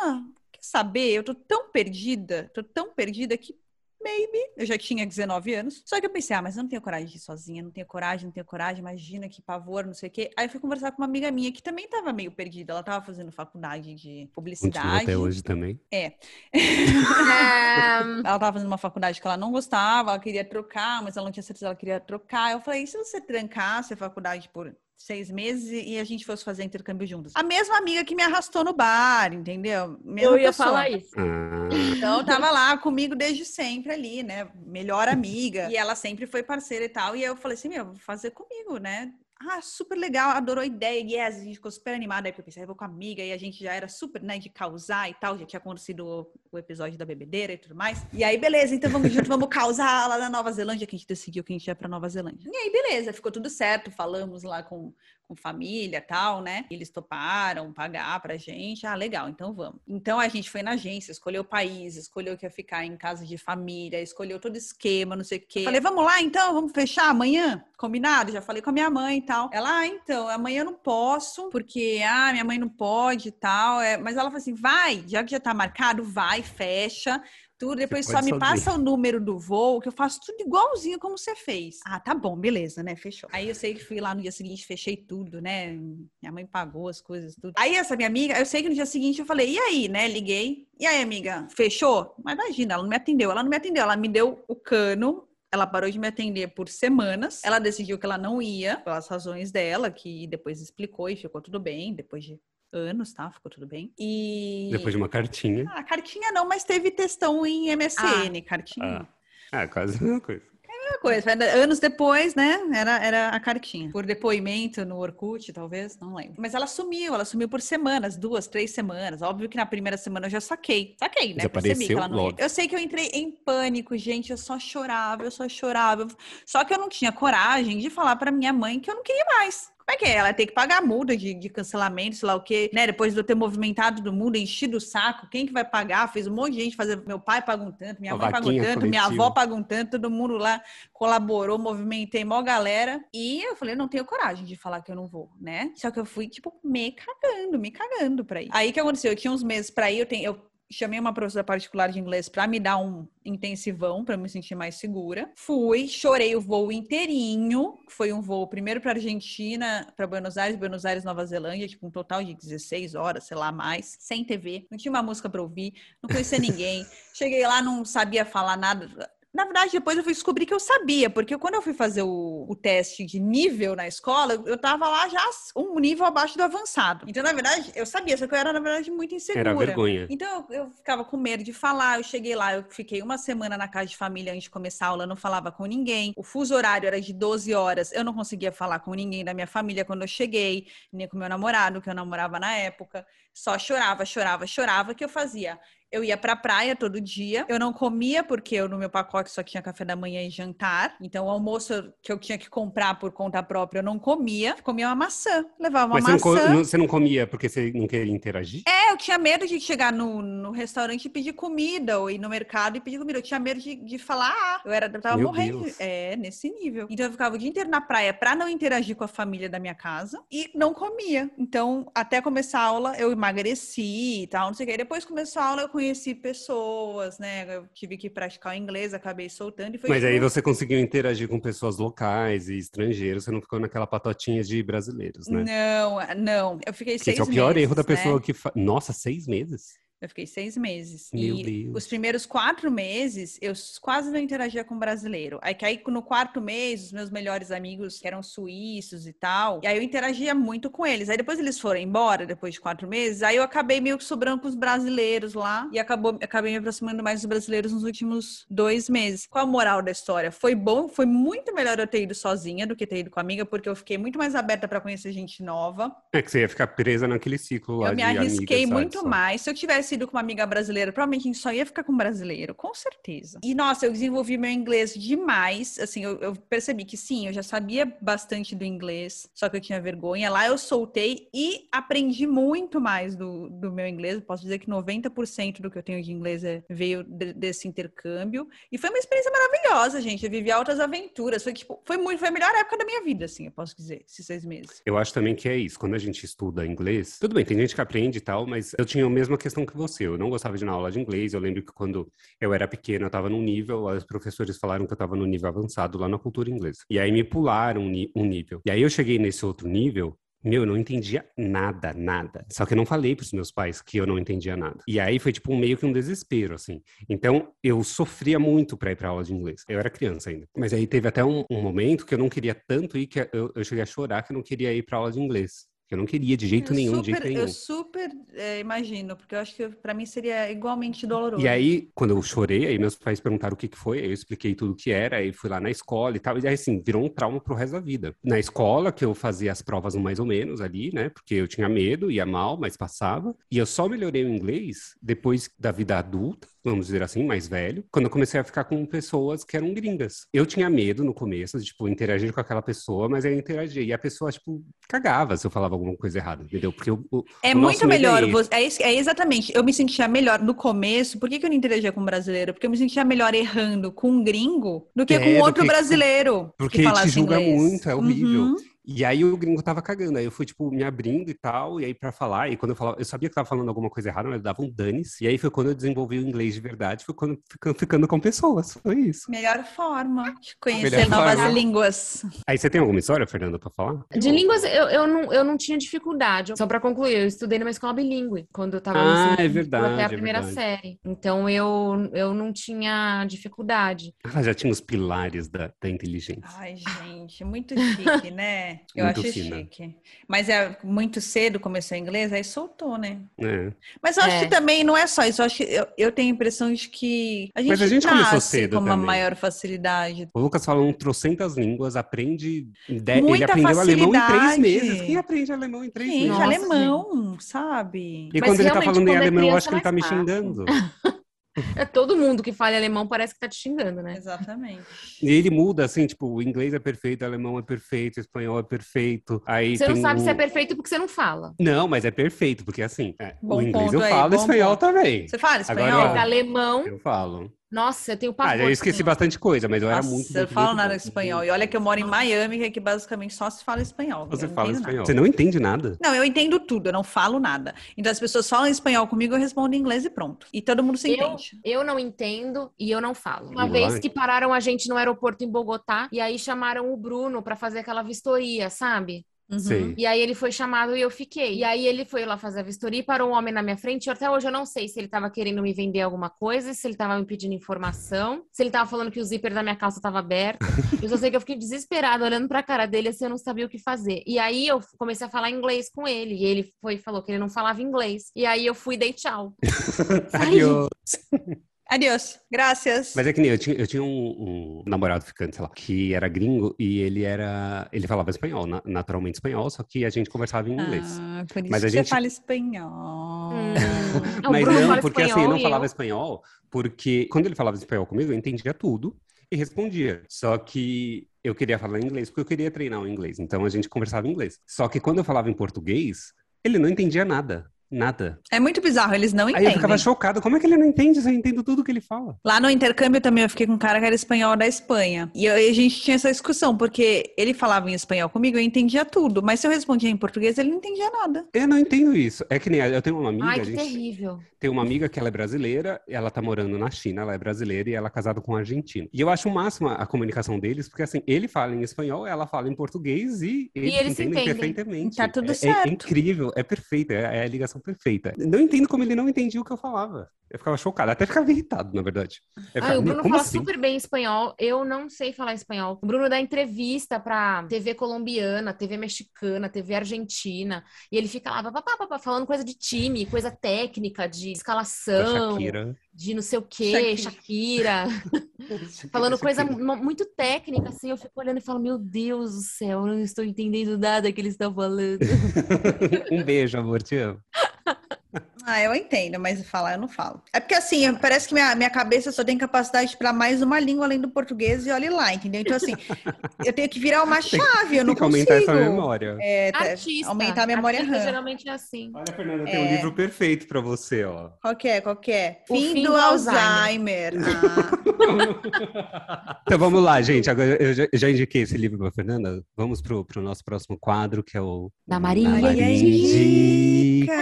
ah, quer saber? Eu tô tão perdida, tô tão perdida que. Maybe. Eu já tinha 19 anos. Só que eu pensei, ah, mas eu não tenho coragem de ir sozinha, não tenho coragem, não tenho coragem, imagina que pavor, não sei o quê. Aí eu fui conversar com uma amiga minha que também tava meio perdida. Ela tava fazendo faculdade de publicidade. Continua até hoje também. É, [laughs] Ela tava fazendo uma faculdade que ela não gostava, ela queria trocar, mas ela não tinha certeza, ela queria trocar. Eu falei, e se você trancasse a faculdade por seis meses e a gente fosse fazer intercâmbio juntos? A mesma amiga que me arrastou no bar, entendeu? Mesma eu ia pessoa. falar isso. Ah, Então, tava lá comigo desde sempre ali, né? Melhor amiga. E ela sempre foi parceira e tal. E eu falei assim, meu, vou fazer comigo, né? Ah, super legal, adorou a ideia, yes, a gente ficou super animada. Aí eu pensei, eu vou com a amiga, e a gente já era super, né, de causar e tal, já tinha acontecido o episódio da bebedeira e tudo mais. E aí, beleza, então vamos junto, vamos causar lá na Nova Zelândia, que a gente decidiu que a gente ia pra Nova Zelândia. E aí, beleza, ficou tudo certo, falamos lá com, com família tal, né? Eles toparam pagar pra gente. Ah, legal, então vamos. Então a gente foi na agência, escolheu o país, escolheu que ia ficar em casa de família, escolheu todo esquema, não sei o quê. Falei, vamos lá então, vamos fechar amanhã? Combinado? Já falei com a minha mãe e tal. Ela, ah, então, amanhã eu não posso, porque, ah, minha mãe não pode e tal. É, mas ela falou assim, vai, já que já tá marcado, vai, fecha tudo, depois só me passa o número do voo, que eu faço tudo igualzinho como você fez. Ah, tá bom, beleza, né? Fechou. Aí eu sei que fui lá no dia seguinte, fechei tudo, né? Minha mãe pagou as coisas, tudo. Aí essa minha amiga, eu sei que no dia seguinte eu falei, e aí, né? Liguei. E aí, amiga, fechou? Mas imagina, ela não me atendeu. Ela não me atendeu, ela me deu o cano. Ela parou de me atender por semanas. Ela decidiu que ela não ia, pelas razões dela, que depois explicou e ficou tudo bem, depois de anos, tá? Ficou tudo bem. E. depois de uma cartinha. Ah, cartinha não, mas teve textão em MSN, cartinha. Ah, quase a mesma coisa. Mesma coisa. Anos depois, né? Era, era a cartinha. Por depoimento no Orkut, talvez, não lembro. Mas ela sumiu, ela sumiu por semanas, duas, três semanas. Óbvio que na primeira semana eu já saquei. Saquei, né? Percebi que ela não logo. Eu sei que eu entrei em pânico, gente. Eu só chorava, eu só chorava. Só que eu não tinha coragem de falar pra minha mãe que eu não queria mais. Como é que é? Ela tem que pagar multa de, de cancelamento, sei lá o quê, né? Depois de eu ter movimentado do mundo, enchido o saco, quem que vai pagar? Fez um monte de gente fazer. Meu pai paga um tanto, minha Uma mãe paga um tanto, minha coletiva. avó paga um tanto, todo mundo lá colaborou, movimentei mó galera. E eu falei, eu não tenho coragem de falar que eu não vou, né? Só que eu fui, tipo, me cagando, me cagando pra ir. Aí o que aconteceu? Eu tinha uns meses pra ir, eu, tenho, eu chamei uma professora particular de inglês pra me dar um intensivão, eu me sentir mais segura. Fui, chorei o voo inteirinho. Foi um voo primeiro pra Argentina, pra Buenos Aires, Buenos Aires, Nova Zelândia, tipo um total de 16 horas, sei lá, mais, sem TV. Não tinha uma música pra ouvir, não conhecia ninguém. [laughs] Cheguei lá, não sabia falar nada Na verdade, depois eu fui descobrir que eu sabia, porque quando eu fui fazer o, o teste de nível na escola, eu tava lá já um nível abaixo do avançado. Então, na verdade, eu sabia, só que eu era, na verdade, muito insegura. Era vergonha. Então, eu, eu ficava com medo de falar. Eu cheguei lá, eu fiquei uma semana na casa de família antes de começar a aula, não falava com ninguém. O fuso horário era de 12 horas, eu não conseguia falar com ninguém da minha família quando eu cheguei, nem com meu namorado, que eu namorava na época. Só chorava, chorava, chorava. Que eu fazia? Eu ia pra praia todo dia. Eu não comia porque eu no meu pacote só tinha café da manhã e jantar. Então o almoço que eu tinha que comprar por conta própria eu não comia. Comia uma maçã, levava uma Mas você maçã. co- não- você não comia porque você não queria interagir? É, eu tinha medo de chegar no, no restaurante e pedir comida, ou ir no mercado e pedir comida. Eu tinha medo de, de falar, ah, eu, era, eu tava Meu morrendo. Deus. É, nesse nível. Então eu ficava o dia inteiro na praia pra não interagir com a família da minha casa e não comia. Então, até começar a aula, eu emagreci e tal, não sei o quê. Depois começou a aula, eu conheci pessoas, né? Eu tive que praticar o inglês, acabei soltando e foi Mas aí você conseguiu interagir com pessoas locais e estrangeiros, você não ficou naquela patotinha de brasileiros, né? Não, não. Eu fiquei Porque seis esse é o pior meses, erro da né? pessoa que fa... Nossa, seis meses? Eu fiquei seis meses. Meu e Deus. os primeiros quatro meses, eu quase não interagia com brasileiro. Aí que aí no quarto mês, os meus melhores amigos, que eram suíços e tal, e aí eu interagia muito com eles. Aí depois eles foram embora, depois de quatro meses, aí eu acabei meio que sobrando com os brasileiros lá, e acabou, acabei me aproximando mais dos brasileiros nos últimos dois meses. Qual a moral da história? Foi bom, foi muito melhor eu ter ido sozinha do que ter ido com a amiga, porque eu fiquei muito mais aberta para conhecer gente nova. É que você ia ficar presa naquele ciclo lá Eu me arrisquei amigas, sabe, muito mais. Se eu tivesse ido com uma amiga brasileira, provavelmente a gente só ia ficar com brasileiro, com certeza. E nossa, eu desenvolvi meu inglês demais. Assim, eu, eu percebi que sim, eu já sabia bastante do inglês, só que eu tinha vergonha. Lá eu soltei e aprendi muito mais do, do meu inglês. Posso dizer que 90% do que eu tenho de inglês é- veio de- desse intercâmbio. E foi uma experiência maravilhosa, gente. Eu vivi altas aventuras. Foi tipo, foi muito, foi a melhor época da minha vida, assim, eu posso dizer, esses seis meses. Eu acho também que é isso. Quando a gente estuda inglês, tudo bem, tem gente que aprende e tal, mas eu tinha a mesma questão que você. Eu não gostava de ir na aula de inglês. Eu lembro que quando eu era pequena, eu estava num nível, os professores falaram que eu estava no nível avançado lá na cultura inglesa. E aí me pularam um nível. E aí eu cheguei nesse outro nível. Meu, eu não entendia nada, nada. Só que eu não falei pros meus pais que eu não entendia nada. E aí foi tipo meio que um desespero, assim. Então eu sofria muito para ir para aula de inglês. Eu era criança ainda. Mas aí teve até um, um momento que eu não queria tanto ir que eu, eu cheguei a chorar que eu não queria ir para aula de inglês. Eu não queria de jeito Eu nenhum, de jeito super, nenhum. eu super é, imagino, porque eu acho que pra mim seria igualmente doloroso. E aí, quando eu chorei, aí meus pais perguntaram o que que foi, aí eu expliquei tudo o que era, aí fui lá na escola e tal, e aí assim, virou um trauma pro resto da vida. Na escola, que eu fazia as provas mais ou menos ali, né, porque eu tinha medo, ia mal, mas passava, e eu só melhorei o inglês depois da vida adulta, vamos dizer assim, mais velho, quando eu comecei a ficar com pessoas que eram gringas. Eu tinha medo no começo, de, tipo, interagir com aquela pessoa, mas aí eu interagia, e a pessoa, tipo, cagava se eu falava alguma coisa errada, entendeu? Porque o, o- É o muito medo melhor, esse. é, isso- é exatamente. Eu me sentia melhor no começo. Por que, que eu não interagia com um brasileiro? Porque eu me sentia melhor errando com um gringo do que É, com outro que- brasileiro. Porque que te julga inglês. muito, é horrível. Uhum. E aí o gringo tava cagando, aí eu fui, tipo, me abrindo e tal, e aí pra falar, e quando eu falava, eu sabia que tava falando alguma coisa errada, mas eu dava um dane-se, e aí foi quando eu desenvolvi o inglês de verdade, foi quando ficando, ficando com pessoas, foi isso. Melhor forma de conhecer Melhor novas forma. línguas. Aí você tem alguma história, Fernanda, pra falar? De línguas, eu, eu, não, eu não tinha dificuldade. Só pra concluir, eu estudei numa escola bilíngue quando eu tava no Ah, é verdade, até a é primeira verdade. série. Então eu, eu não tinha dificuldade. Ah, já tinha os pilares da, da inteligência. Ai, gente, muito chique, né? Eu Muito acho fina. chique. Mas é muito cedo começou inglês, aí soltou, né? É. Mas eu acho É. que também não é só isso. Eu acho que eu, eu tenho a impressão de que a gente, Mas a gente começou nasce cedo com uma também. maior facilidade. O Lucas fala um trocentas línguas, aprende. de- ele Muita aprendeu alemão em três facilidade. meses. Quem aprende alemão em três Gente, meses? Nossa, alemão, sabe? E Mas quando ele tá falando em é alemão, eu acho que ele tá me mais fácil. xingando. [laughs] É todo mundo que fala alemão parece que tá te xingando, né? Exatamente. E ele muda, assim, tipo, o inglês é perfeito, o alemão é perfeito, o espanhol é perfeito. Aí Você não sabe o... se é perfeito porque você não fala. Não, mas é perfeito, porque assim, é, o inglês eu aí, falo, espanhol ponto. também. Você fala Agora, espanhol? Mas alemão, Eu falo. Nossa, eu tenho Ah, pavor. eu de esqueci bastante coisa, mas eu era Nossa, muito, eu muito, falo muito nada bom. espanhol. E olha que eu moro em Miami, que basicamente só se fala espanhol. Você Eu fala espanhol. nada. Você não entende nada? Não, eu entendo tudo, eu não falo nada. Então as pessoas falam espanhol comigo, eu respondo em inglês e pronto. E todo mundo se Eu, entende. eu não entendo e eu não falo. Uma Vai. vez que pararam a gente no aeroporto em Bogotá e aí chamaram o Bruno pra fazer aquela vistoria, sabe? Uhum. E aí ele foi chamado e eu fiquei. E aí ele foi lá fazer a vistoria e parou um homem na minha frente. E até hoje eu não sei se ele tava querendo me vender alguma coisa, se ele tava me pedindo informação, se ele tava falando que o zíper da minha calça tava aberto. Eu só sei que eu fiquei desesperada olhando pra cara dele assim, eu não sabia o que fazer. E aí eu comecei a falar inglês com ele. E ele foi falou que ele não falava inglês. E aí eu fui e dei tchau. [laughs] Adiós. [laughs] Adiós. Graças. Mas é que nem eu tinha, eu tinha um, um namorado ficante, sei lá, que era gringo e ele era. Ele falava espanhol, na- naturalmente espanhol, só que a gente conversava em inglês. Ah, por isso Mas a que gente- você fala espanhol. Hum. [laughs] Mas não, porque assim, eu não falava espanhol, porque quando ele falava espanhol comigo, eu entendia tudo e respondia. Só que eu queria falar inglês porque eu queria treinar o inglês. Então a gente conversava em inglês. Só que quando eu falava em português, ele não entendia nada. Nada. É muito bizarro, eles não Aí entendem. eu ficava chocado. Como é que ele não entende se eu entendo tudo que ele fala? Lá no intercâmbio também eu fiquei com um cara que era espanhol da Espanha. E eu- e a gente tinha essa discussão, porque ele falava em espanhol comigo, eu entendia tudo. Mas se eu respondia em português, ele não entendia nada. Eu não entendo isso. É que nem eu tenho uma amiga, Ai, que gente terrível. tem uma amiga que ela é brasileira, ela tá morando na China, ela é brasileira e ela é casada com um argentino. E eu acho o máximo a, comunicação deles, porque assim, ele fala em espanhol, ela fala em português e eles, eles se entendem entendem. perfeitamente. Tá tudo É- é, certo. incrível, é perfeito, é, é a ligação perfeita. Não entendo como ele não entendia o que eu falava. Eu ficava chocado, até ficava irritado, na verdade. Eu Ai, ficava, o Bruno como fala assim? super bem espanhol. Eu não sei falar espanhol. O Bruno dá entrevista pra TV colombiana, TV mexicana, TV argentina. E ele fica lá, papá, papá, falando coisa de time, coisa técnica, de Da escalação, Shakira. De não sei o quê, Shakira. [laughs] falando coisa Shakira. mu- muito técnica, assim. Eu fico olhando e falo, meu Deus do céu, eu não estou entendendo nada que eles estão falando. [laughs] um beijo, amor, te amo. [laughs] Ah, eu entendo, mas falar eu não falo. É porque assim, parece que minha, minha cabeça só tem capacidade para mais uma língua além do português e olhe lá, entendeu? Então, assim, [laughs] eu tenho que virar uma chave, eu não Tem que aumentar consigo. essa memória. É, tá- Artista. aumentar a memória Artista RAM. geralmente é assim. Olha, Fernanda, tem É. um livro perfeito pra você, ó. Qual que é? Qual que é? O fim do Alzheimer. Ah, [laughs] Então vamos lá, gente. Agora eu já, eu já indiquei esse livro pra Fernanda. Vamos pro, pro nosso próximo quadro, que é o Da Maria. Maria Indica.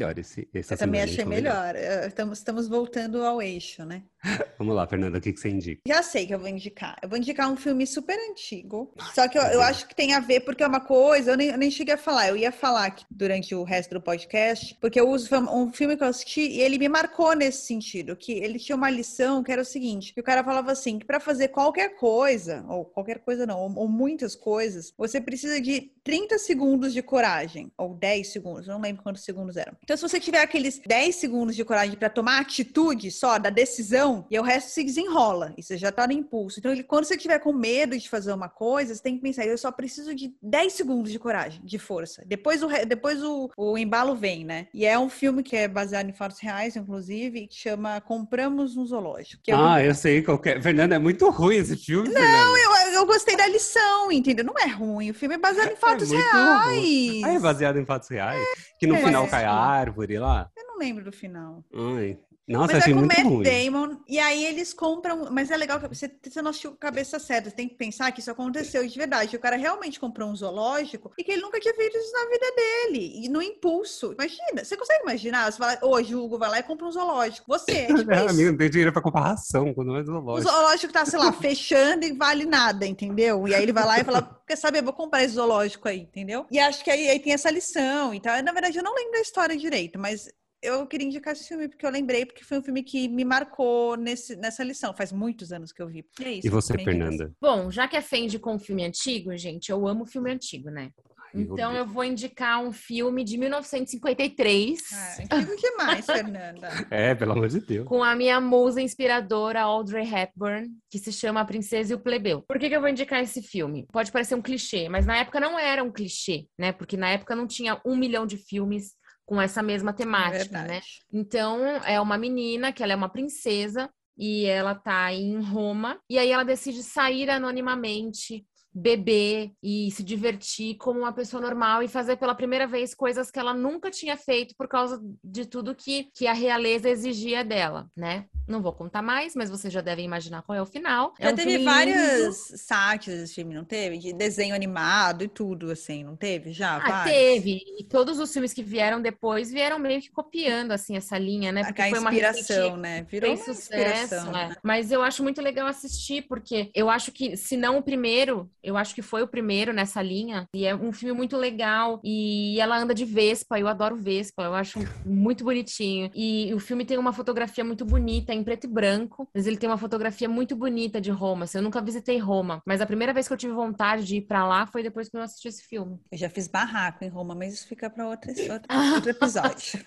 Melhor esse, esse eu também achei então, melhor. Eh, Estamos, estamos voltando ao eixo, né? [laughs] Vamos lá, Fernanda, o que, que você indica? Já sei que eu vou indicar. Eu vou indicar um filme super antigo. Só que eu, eu acho que tem a ver, porque é uma coisa, eu nem, eu nem cheguei a falar. Eu ia falar aqui durante o resto do podcast, porque eu uso um filme que eu assisti e ele me marcou nesse sentido. Que ele tinha uma lição que era o seguinte: que o cara falava assim, que para fazer qualquer coisa, ou qualquer coisa não, ou, ou muitas coisas, você precisa de 30 segundos de coragem, ou 10 segundos, não lembro quantos segundos eram. Então, se você tiver aqueles 10 segundos de coragem para tomar atitude só da decisão, e o resto se desenrola, e você já tá no impulso. Então, ele, quando você tiver com medo de fazer uma coisa, você tem que pensar, eu só preciso de 10 segundos de coragem, de força. Depois o, re- depois o, o embalo vem, né? E é um filme que é baseado em fatos reais, inclusive, que chama Compramos um Zoológico. eu- Ah, eu sei qual que é. Fernanda, é muito ruim esse filme, Não, eu, eu gostei da lição, entendeu? Não é ruim. O filme é baseado em fatos muito reais. Ah, é baseado em fatos reais? Que no É, final é. cai árvore lá? Eu não lembro do final. Ai. Nossa, mas achei é com o muito Matt ruim. Damon. E aí eles compram. Mas é legal que você, você não assistiu com a cabeça certa. Você tem que pensar que isso aconteceu de verdade. O cara realmente comprou um zoológico e que ele nunca tinha feito isso na vida dele. E no impulso. Imagina, você consegue imaginar? Você fala, hoje o Hugo vai lá e compra um zoológico. Você, [laughs] é tipo É, amigo, não tem dinheiro pra comprar ração quando é O zoológico. zoológico tá, sei lá, fechando e vale nada, entendeu? E aí ele vai lá e fala, quer saber, vou comprar esse zoológico aí, entendeu? E acho que aí, aí tem essa lição e tal. Na verdade, eu não lembro da história direito, mas eu queria indicar esse filme porque eu lembrei, porque foi um filme que me marcou nesse, nessa lição. Faz muitos anos que eu vi. E, é isso, E você. Fernanda? Bom, já que é fende com filme antigo, gente, eu amo filme antigo, né? Ai, Então eu vou indicar um filme de 1953 Ah, antigo demais, [laughs] Fernanda. É, pelo amor de Deus. com a minha musa inspiradora Audrey Hepburn, que se chama A Princesa e o Plebeu. Por que, que eu vou indicar esse filme? Pode parecer um clichê, mas na época não era um clichê, né? Porque na época não tinha um milhão de filmes com essa mesma É temática, né? verdade. Então, é uma menina que ela é uma princesa e ela tá em Roma e aí ela decide sair anonimamente, beber e se divertir como uma pessoa normal e fazer pela primeira vez coisas que ela nunca tinha feito por causa de tudo que, que a realeza exigia dela, né? Não vou contar mais, mas vocês já devem imaginar qual é o final. Já é um teve filme várias lindo. saques esse filme, não teve? De desenho animado e tudo, assim, não teve? Já? Ah, vários? teve. E todos os filmes que vieram depois vieram meio que copiando, assim, essa linha, né? A, a inspiração, né? Virou uma sucesso, inspiração. é. né? Mas eu acho muito legal assistir, porque eu acho que, se não o primeiro, eu acho que foi o primeiro nessa linha, e é um filme muito legal, e ela anda de Vespa, eu adoro Vespa, eu acho muito bonitinho. E o filme tem uma fotografia muito bonita, em preto e branco, mas ele tem uma fotografia muito bonita de Roma, assim, eu nunca visitei Roma, mas a primeira vez que eu tive vontade de ir pra lá foi depois que eu assisti esse filme. Eu já fiz barraco em Roma, mas isso fica para outro, [laughs] outro, outro episódio.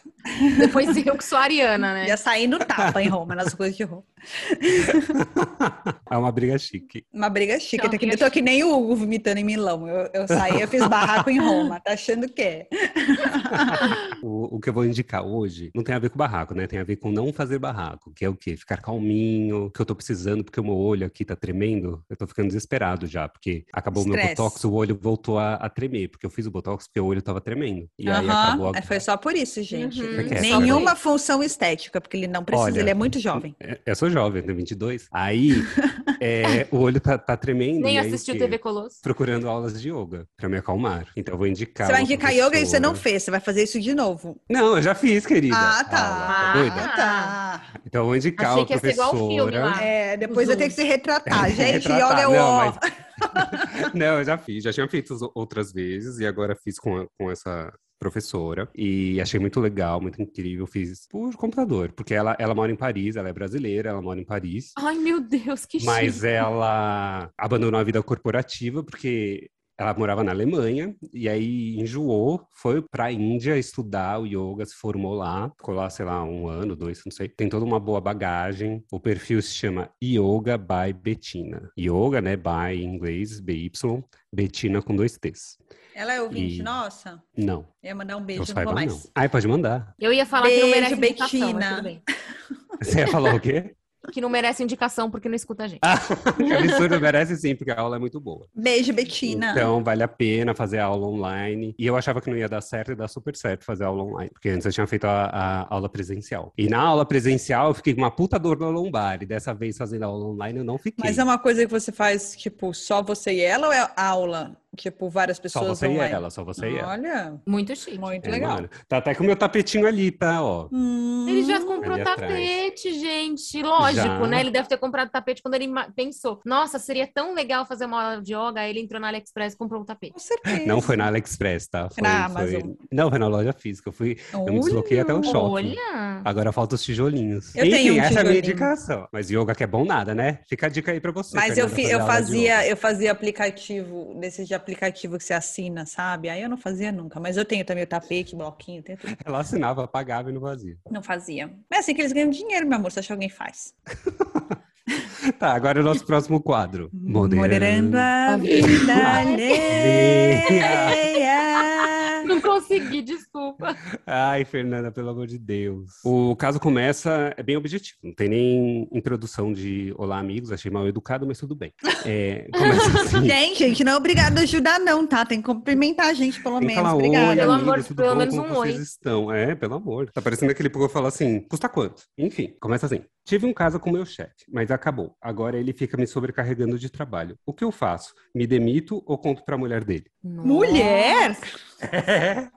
Depois eu que sou ariana, né? Já saí no tapa em Roma, nas coisas de Roma. [laughs] É uma briga chique. Uma briga chique. Que- eu tô que nem o Hugo vomitando em Milão. Eu, eu saí, eu fiz barraco em Roma. Tá achando que é? [laughs] O, o que eu vou indicar hoje não tem a ver com barraco, né? Tem a ver com não fazer barraco, que é o quê? Ficar calminho, que eu tô precisando porque o meu olho aqui tá tremendo. Eu tô ficando desesperado já, porque acabou o meu botox, o olho voltou a, a tremer, porque eu fiz o botox porque o olho tava tremendo. E aí Aham. acabou a... É, Foi só por isso, gente. Uhum. Porque é só Nenhuma função estética, porque ele não precisa, Olha, ele é muito jovem. É, Eu sou jovem, tenho 22. Aí é, o olho tá, tá tremendo. Nem aí, assistiu? TV Colosso. Procurando aulas de yoga pra me acalmar. Então eu vou indicar. Você vai indicar yoga e você não professora. fez, você vai fazer isso de novo. Não, eu já fiz, querida. Ah, tá. Aula, tá doida? Ah, tá. Então eu vou indicar Achei uma que ia ser igual o filme professora. lá. É, depois eu tenho que se retratar. [laughs] Gente, Retratar, yoga é o não, ó. mas- [laughs] Não, eu já fiz, já tinha feito outras vezes e agora fiz com, a- com essa professora e achei muito legal, muito incrível. Fiz por computador, porque ela, ela mora em Paris, ela é brasileira, ela mora em Paris. Ai, meu Deus, que chique. Mas ela abandonou a vida corporativa porque ela morava na Alemanha e aí enjoou, foi para a Índia estudar o yoga, se formou lá, ficou lá, sei lá, um ano, dois, não sei. Tem toda uma boa bagagem. O perfil se chama Yoga by Bettina. Yoga, né, by em inglês, BY, Bettina com dois T's. Ela é ouvinte, E- nossa. Não, Eu ia mandar um eu beijo, não vou não. mais. Ai, pode mandar. Eu ia falar que não Beijo, merece Betina. [laughs] Você ia falar o quê? Que não merece indicação porque não escuta a gente. Ah, [laughs] que absurdo, merece sim, porque a aula é muito boa. Beijo, Betina. Então, vale a pena fazer a aula online. E eu achava que não ia dar certo e dá super certo fazer a aula online. Porque antes eu tinha feito a, a aula presencial. E na aula presencial eu fiquei com uma puta dor na lombar. E dessa vez fazendo a aula online eu não fiquei. Mas é uma coisa que você faz, tipo, só você e ela ou é aula? Tipo, várias Só pessoas você e ela, só você e ela. Olha, Muito chique. muito É, legal. mano. Tá até com o meu tapetinho ali, tá? Ó. Hum, Ele já comprou Ali atrás. tapete, gente. Lógico, Já. né? Ele deve ter comprado tapete quando ele pensou: nossa, seria tão legal fazer uma aula de yoga. Aí ele entrou na AliExpress e comprou um tapete. Com certeza. Não foi na AliExpress, tá? Foi, Na foi- Amazon. Não, foi na loja física. Eu, fui... eu me desloquei até o shopping. Olha! Agora falta os tijolinhos. Eu Enfim, tenho um essa é a minha indicação. Mas yoga que é bom nada, né? Fica a dica aí pra você. Mas eu, fi- eu fazia, eu fazia aplicativo, desses de aplicativo que você assina, sabe? Aí eu não fazia nunca. Mas eu tenho também o tapete, bloquinho, tenho tudo. Ela assinava, pagava e não fazia. Não fazia. Mas assim que eles ganham dinheiro, meu amor, acha que alguém faz? [laughs] Tá, agora o nosso próximo quadro. Moderando a a vida vida alheia. Consegui, desculpa. Ai, Fernanda, pelo amor de Deus. O caso começa, é bem objetivo. Não tem nem introdução de olá, amigos. Achei mal educado, mas tudo bem. É, começa [laughs] assim. Gente, gente, não é obrigado a ajudar, não, tá? Tem que cumprimentar a gente, pelo Tem menos. falar, Obrigada. oi, Pelo amigos, amor de- tudo pelo bom? menos Como um vocês oi. estão? É, pelo amor. Tá parecendo aquele povo que fala assim, custa quanto? Enfim, começa assim. Tive um caso com meu chefe, mas acabou. Agora ele fica me sobrecarregando de trabalho. O que eu faço? Me demito ou conto pra mulher dele? Mulher? [laughs]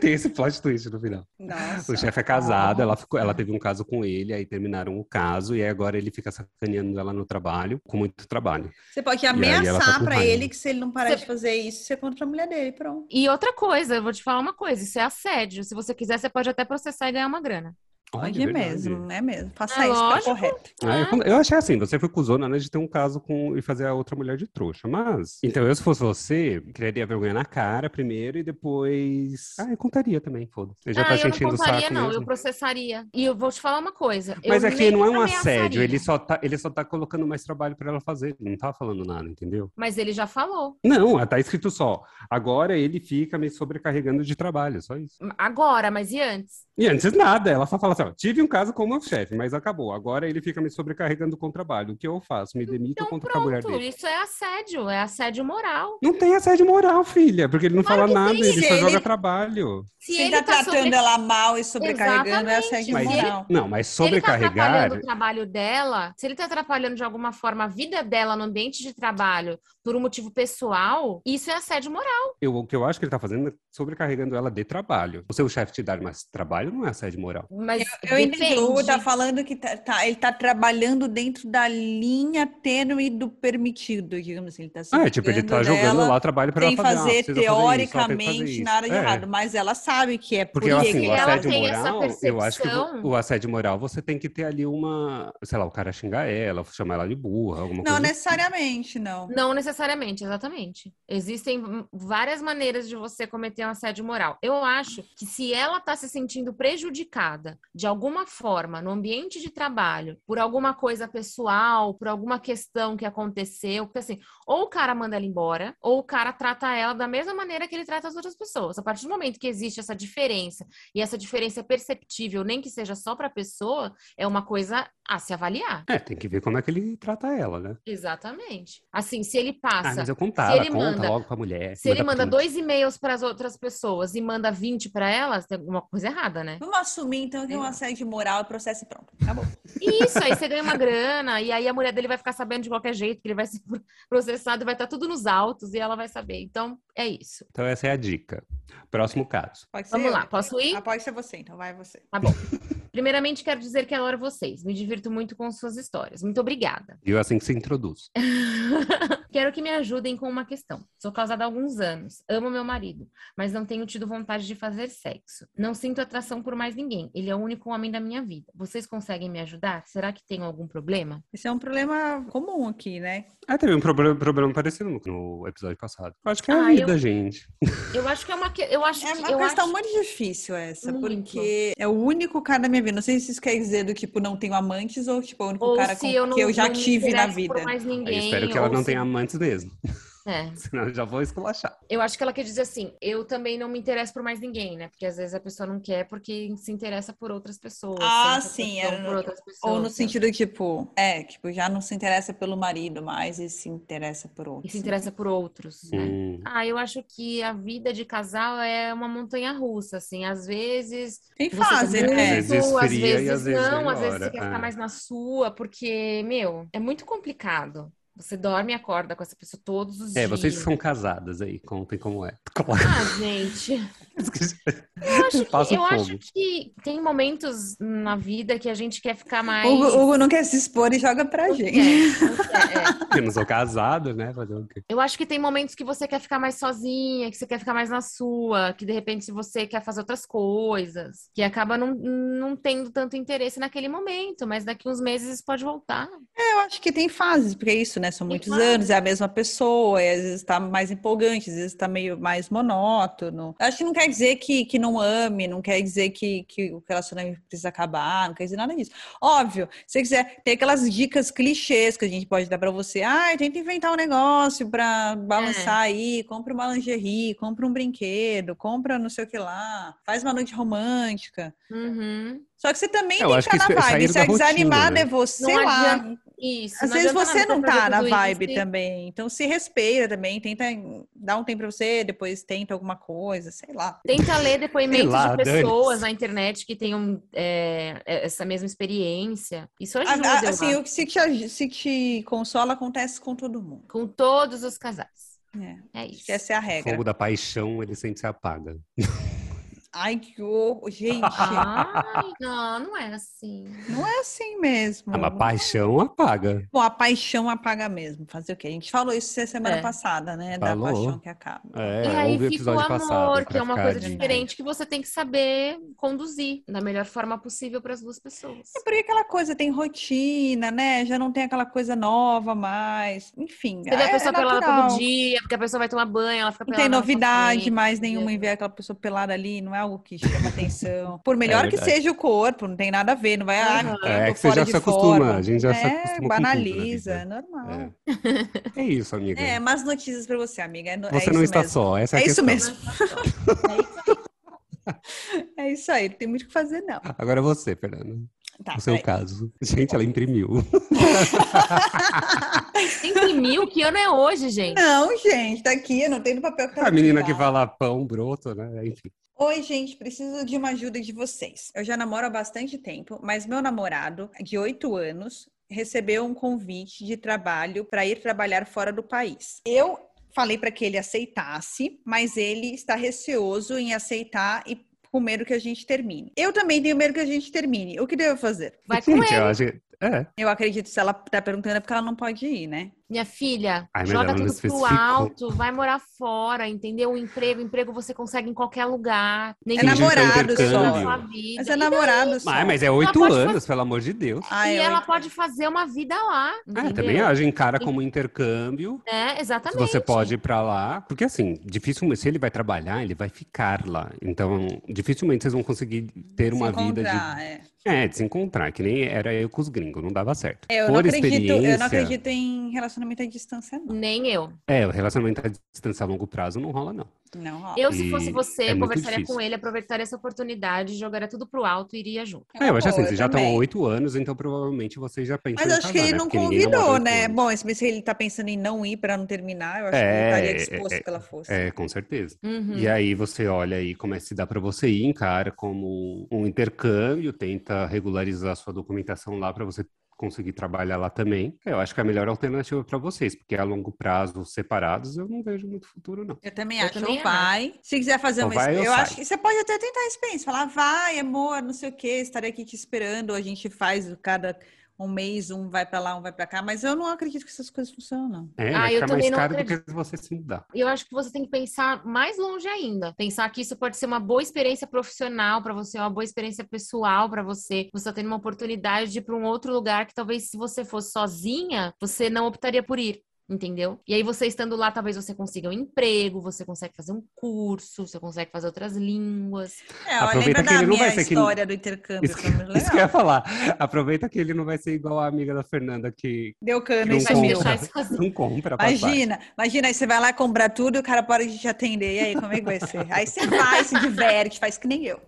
Tem esse plot twist no final. Nossa. O chefe é casado, ela, ficou, ela teve um caso com ele, aí terminaram o caso, e aí agora ele fica sacaneando ela no trabalho, com muito trabalho. Você pode tá ameaçar com pra ele que se ele não parar Você- de fazer isso, você conta pra mulher dele, pronto. E outra coisa, eu vou te falar uma coisa: isso é assédio. Se você quiser, você pode até processar e ganhar uma grana. Olha, Pode é verdade. mesmo, é mesmo. Faça É isso, tá correto. Ah, eu, eu achei assim, você foi cuzona né, de ter um caso com e fazer a outra mulher de trouxa, mas... Então, eu se fosse você, criaria vergonha na cara primeiro e depois... Ah, eu contaria também, foda-se. Já ah, tá eu não contaria, saco não. mesmo. Eu processaria. E eu vou te falar uma coisa. Mas aqui nem não é um assédio, ele só, tá, ele só tá colocando mais trabalho pra ela fazer, ele não tá falando nada, entendeu? Mas ele já falou. Não, tá escrito só, agora ele fica me sobrecarregando de trabalho, só isso. Agora, mas e antes? E antes nada, ela só fala assim: ó, tive um caso com o meu chefe, mas acabou. Agora ele fica me sobrecarregando com o trabalho. O que eu faço? Me demito Então contra a mulher pronto, dele. isso é assédio, é assédio moral. Não tem assédio moral, filha, porque ele não Claro fala nada, tem. ele Se só ele- joga trabalho. Se, Se ele tá tá tratando sobre- ela mal e sobrecarregando, é Exatamente. assédio Mas, moral. não, mas Se ele tá sobrecarregar. atrapalhando o trabalho dela, se ele tá atrapalhando de alguma forma a vida dela no ambiente de trabalho por um motivo pessoal, isso é assédio moral. Eu, o que eu acho que ele tá fazendo é sobrecarregando ela de trabalho. O seu chefe te dar mais trabalho não é assédio moral. Mas Eu entendi. O Hugo depende. tá falando que tá, tá- ele tá trabalhando dentro da linha tênue do permitido, digamos assim. Ele tá se Ah, é tipo, ele tá jogando lá o trabalho para ela fazer. fazer, ah, precisa fazer isso, ó, tem que fazer teoricamente isso. nada de É. errado, mas ela sabe que é Porque, por assim, que o ela assédio tem essa moral, eu acho que percepção. o, assédio moral você tem que ter ali uma, sei lá, o cara xingar ela, chamar ela de burra, alguma Não coisa. assim. necessariamente, não. Não necessariamente, exatamente. Existem várias maneiras de você cometer um assédio moral. Eu acho que se ela tá se sentindo prejudicada de alguma forma no ambiente de trabalho, por alguma coisa pessoal, por alguma questão que aconteceu, porque assim, ou o cara manda ela embora, ou o cara trata ela da mesma maneira que ele trata as outras pessoas. A partir do momento que existe essa diferença, e essa diferença é perceptível, nem que seja só para a pessoa, é uma coisa a se avaliar. É, tem que ver como é que ele trata ela, né? Exatamente. Assim, se ele Ah, passa mas eu se contava, ele conta manda- logo pra mulher. se ele manda dois e-mails para as outras pessoas e manda 20 para elas, tem alguma coisa errada, né? Vamos assumir, então, que é um assédio moral, processo e pronto. Acabou. Isso, aí você ganha uma grana, e aí a mulher dele vai ficar sabendo de qualquer jeito que ele vai ser processado e vai estar tudo nos autos e ela vai saber. Então, é isso. Então essa é a dica. Próximo caso. Pode ser Vamos eu? lá, posso ir? Ah, pode ser você, então vai você. Tá bom. [laughs] Primeiramente, quero dizer que adoro vocês. Me divirto muito com suas histórias. Muito obrigada. Viu assim que se introduz. [laughs] Quero que me ajudem com uma questão. Sou casada há alguns anos, amo meu marido, mas não tenho tido vontade de fazer sexo. Não sinto atração por mais ninguém. Ele é o único homem da minha vida. Vocês conseguem me ajudar? Será que tem algum problema? Esse é um problema comum aqui, né? Ah, teve um problema, problema parecido no, no episódio passado. Acho que é a Ah, vida, eu- gente. Eu acho que é uma eu acho É que uma eu questão acho... muito difícil essa, Muito. porque é o único cara da minha Não sei se isso quer dizer do tipo, não tenho amantes ou tipo, o único Ou cara com- eu não, que eu já tive na vida. mais ninguém. espero que ela não se- tenha amantes mesmo. É. [laughs] Senão eu já vou esculachar. Eu acho que ela quer dizer assim, eu também não me interesso por mais ninguém, né? Porque às vezes a pessoa não quer porque se interessa por outras pessoas. Ah, sim, é por no- outras pessoas. Ou no né? sentido, tipo, é, tipo, já não se interessa pelo marido mais e se interessa por E outro. se interessa por outros, né? Hum. Ah, eu acho que a vida de casal é uma montanha russa, assim. Às vezes Tem você fase, né? Às vezes às e vezes às vezes não, às vezes você quer ficar é. mais na sua, porque, meu, é muito complicado. Você dorme e acorda com essa pessoa todos os É, dias. vocês que são casadas aí, contem como é. [laughs] Claro. Ah, gente. Eu acho, Passa que, eu o acho que tem momentos na vida que a gente quer ficar mais. Hugo, Hugo não quer se expor e joga pra gente. quer, [laughs] não quer, é. Eu não sou casado, né? Fazer o quê? Eu acho que tem momentos que você quer ficar mais sozinha, que você quer ficar mais na sua, que de repente você quer fazer outras coisas, que acaba não, não tendo tanto interesse naquele momento, mas daqui uns meses isso pode voltar. É, eu acho que tem fases, porque é isso, né? São Tem muitos fases. anos, é a mesma pessoa, e às vezes tá mais empolgante, às vezes tá meio mais monótono. Acho que não quer dizer que, que não ame, não quer dizer que, que o relacionamento precisa acabar, não quer dizer nada disso. Óbvio, se você quiser, tem aquelas dicas clichês que a gente pode dar pra você. Ah, tenta inventar um negócio pra balançar aí, compra uma lingerie, compra um brinquedo, compra não sei o que lá, faz uma noite romântica. Uhum. Só que você também Eu tem que estar na isso é vibe. Se é rotina, desanimado né? é você Não lá. adianta- Isso. Às vezes você não tá na vibe isso também. Então se respeita também, tenta dar um tempo pra você, depois tenta alguma coisa, sei lá. Tenta ler depoimentos lá, de pessoas dane-se. na internet que tenham é, essa mesma experiência. Isso A- ajuda, a- eu assim, o que se te, se te consola acontece com todo mundo. com todos os casais. É, É isso. que essa é a O regra. fogo da paixão, ele sempre se apaga. [laughs] Ai, que horror. Gente, Ai, [laughs] não, não é assim. não é assim mesmo. Ah, mas paixão apaga. Bom, a paixão apaga mesmo. Fazer o quê? A gente falou isso semana É. passada, né? Da Falou. paixão que acaba. É, e aí fica o amor, passado. que é uma coisa de- diferente que você tem que saber conduzir da melhor forma possível para as duas pessoas. É porque aquela coisa tem rotina, né? Já não tem aquela coisa nova mais. Enfim, Você vê a é, pessoa é pelada todo dia, porque a pessoa vai tomar banho, ela fica Não pelada tem na sua novidade mais nenhuma em ver aquela pessoa pelada ali, não é algo que chama atenção. Por melhor que verdade. seja o corpo, não tem nada a ver, não vai, ah, porque É, tô que você já se acostuma, forma. a gente já se é, acostuma com tudo banaliza, vida. é normal. É. É isso, amiga. É, mas notícias pra você, amiga. É, é Você isso não está mesmo. só, essa é a É isso mesmo. [laughs] É isso aí. É [laughs] É isso aí, não tem muito o que fazer, não. Agora você, Fernanda. Tá, o seu caso. Gente, ela imprimiu. [laughs] Imprimiu? Que ano é hoje, gente? Não, gente, tá aqui, eu não tenho no papel que eu A menina que fala pão broto, né? Enfim. Oi, gente, preciso de uma ajuda de vocês. Eu já namoro há bastante tempo, mas meu namorado, de 8 anos, recebeu um convite de trabalho para ir trabalhar fora do país. Eu falei para que ele aceitasse, mas ele está receoso em aceitar e com medo que a gente termine. Eu também tenho medo que a gente termine. O que devo fazer? Vai com eu ele. acho que... É. Eu acredito que se ela tá perguntando é porque ela não pode ir, né? Minha filha, Ai, joga não tudo pro alto, vai morar fora, entendeu? O emprego, emprego você consegue em qualquer lugar. Nem É que namorado só. na sua vida. Mas é E namorado só. Mas, mas é oito anos, pelo amor de Deus. Ah, E é ela oito pode fazer uma vida lá. É, também acho, encara como intercâmbio. É, Se exatamente. você pode ir pra lá. Porque assim, dificilmente, se ele vai trabalhar, ele vai ficar lá. Então, dificilmente vocês vão conseguir ter uma Se vida de. é. É, de se encontrar, que nem era eu com os gringos, não dava certo. É, Eu não, Por acredito, eu experiência- não acredito em relacionamento à distância, não. Nem eu. É, o relacionamento à distância a longo prazo não rola, não. Não rola. Eu, se E fosse você, é conversaria com ele, aproveitaria essa oportunidade, jogaria tudo pro alto e iria junto. É, eu acho assim, vocês já estão há oito anos, então provavelmente vocês já pensam Mas em acho que ele né? não Porque convidou, oito né? anos. Bom, se ele tá pensando em não ir pra não terminar, eu acho que É, ele estaria é, disposto é, que ela fosse. É, com certeza. Uhum. E aí você olha aí como é que se dá para você ir, encara como um intercâmbio, tenta regularizar a sua documentação lá para você conseguir trabalhar lá também. Eu acho que é a melhor alternativa para vocês, porque a longo prazo, separados, eu não vejo muito futuro, não. Eu também Eu acho. também ou vai. Se quiser fazer Ou uma. vai ou eu sai. acho que você pode até tentar a experiência. Falar, vai, amor, não sei o quê, estarei aqui te esperando. A gente faz cada um mês, um vai pra lá, um vai pra cá. Mas eu não acredito que essas coisas funcionam. É, Ah, vai eu ficar mais caro do que você se mudar. E eu acho que você tem que pensar mais longe ainda. Pensar que isso pode ser uma boa experiência profissional para você, uma boa experiência pessoal para você. Você está tendo uma oportunidade de ir para um outro lugar que talvez se você fosse sozinha, você não optaria por ir. Entendeu? E aí, você estando lá, talvez você consiga um emprego, você consegue fazer um curso, você consegue fazer outras línguas. É, Aproveita que da ele não minha vai ser que- história do intercâmbio? Isso, muito [laughs] isso que eu ia falar. Aproveita que ele não vai ser igual a amiga da Fernanda que Deu cano não e vai sumiu. deixar compra, isso fazer. não compra a passagem. Imagina, imagina, aí você vai lá comprar tudo e o cara pode te atender. E aí, como é que vai ser? Aí você vai, se diverte, faz que nem eu.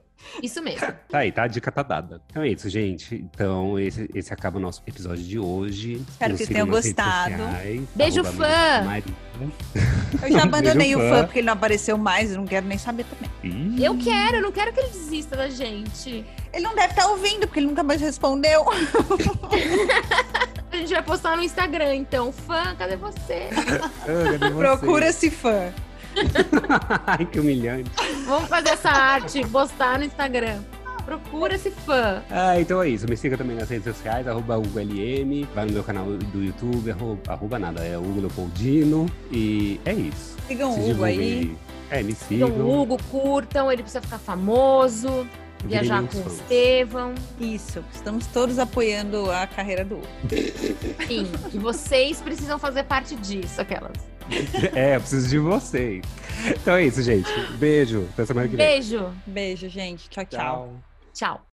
Isso mesmo. [laughs] Tá aí, tá? A dica tá dada. Então é isso, gente. Então, esse, esse acaba o nosso episódio de hoje. Espero Nos que tenham gostado. sociais, Beijo, fã! Amiga Eu já [laughs] abandonei Beijo, o fã. fã porque ele não apareceu mais, eu não quero nem saber também. Eu quero, eu não quero que ele desista da gente. Ele não deve estar ouvindo, porque ele nunca mais respondeu. [laughs] A gente vai postar no Instagram, então. Fã, cadê você? ah, cadê você? Procura esse fã. Ai, que humilhante. Vamos fazer essa arte, postar no Instagram. Procura esse fã. Ah, então é isso. Me siga também nas redes sociais, arroba HugoLM. Vai no meu canal do YouTube, arroba, arroba nada, é Hugo Leopoldino. E é isso. Sigam Se o Hugo divulguem aí. É, me Então, sigam. o Hugo, curtam, ele precisa ficar famoso, viajar com o. Estevão. Isso, estamos todos apoiando a carreira do Hugo. Sim, e vocês precisam fazer parte disso, aquelas. [laughs] É, eu preciso de vocês. Então é isso, gente. Beijo. Até semana que vem. Beijo. Beijo, gente. tchau. tchau. Tchau.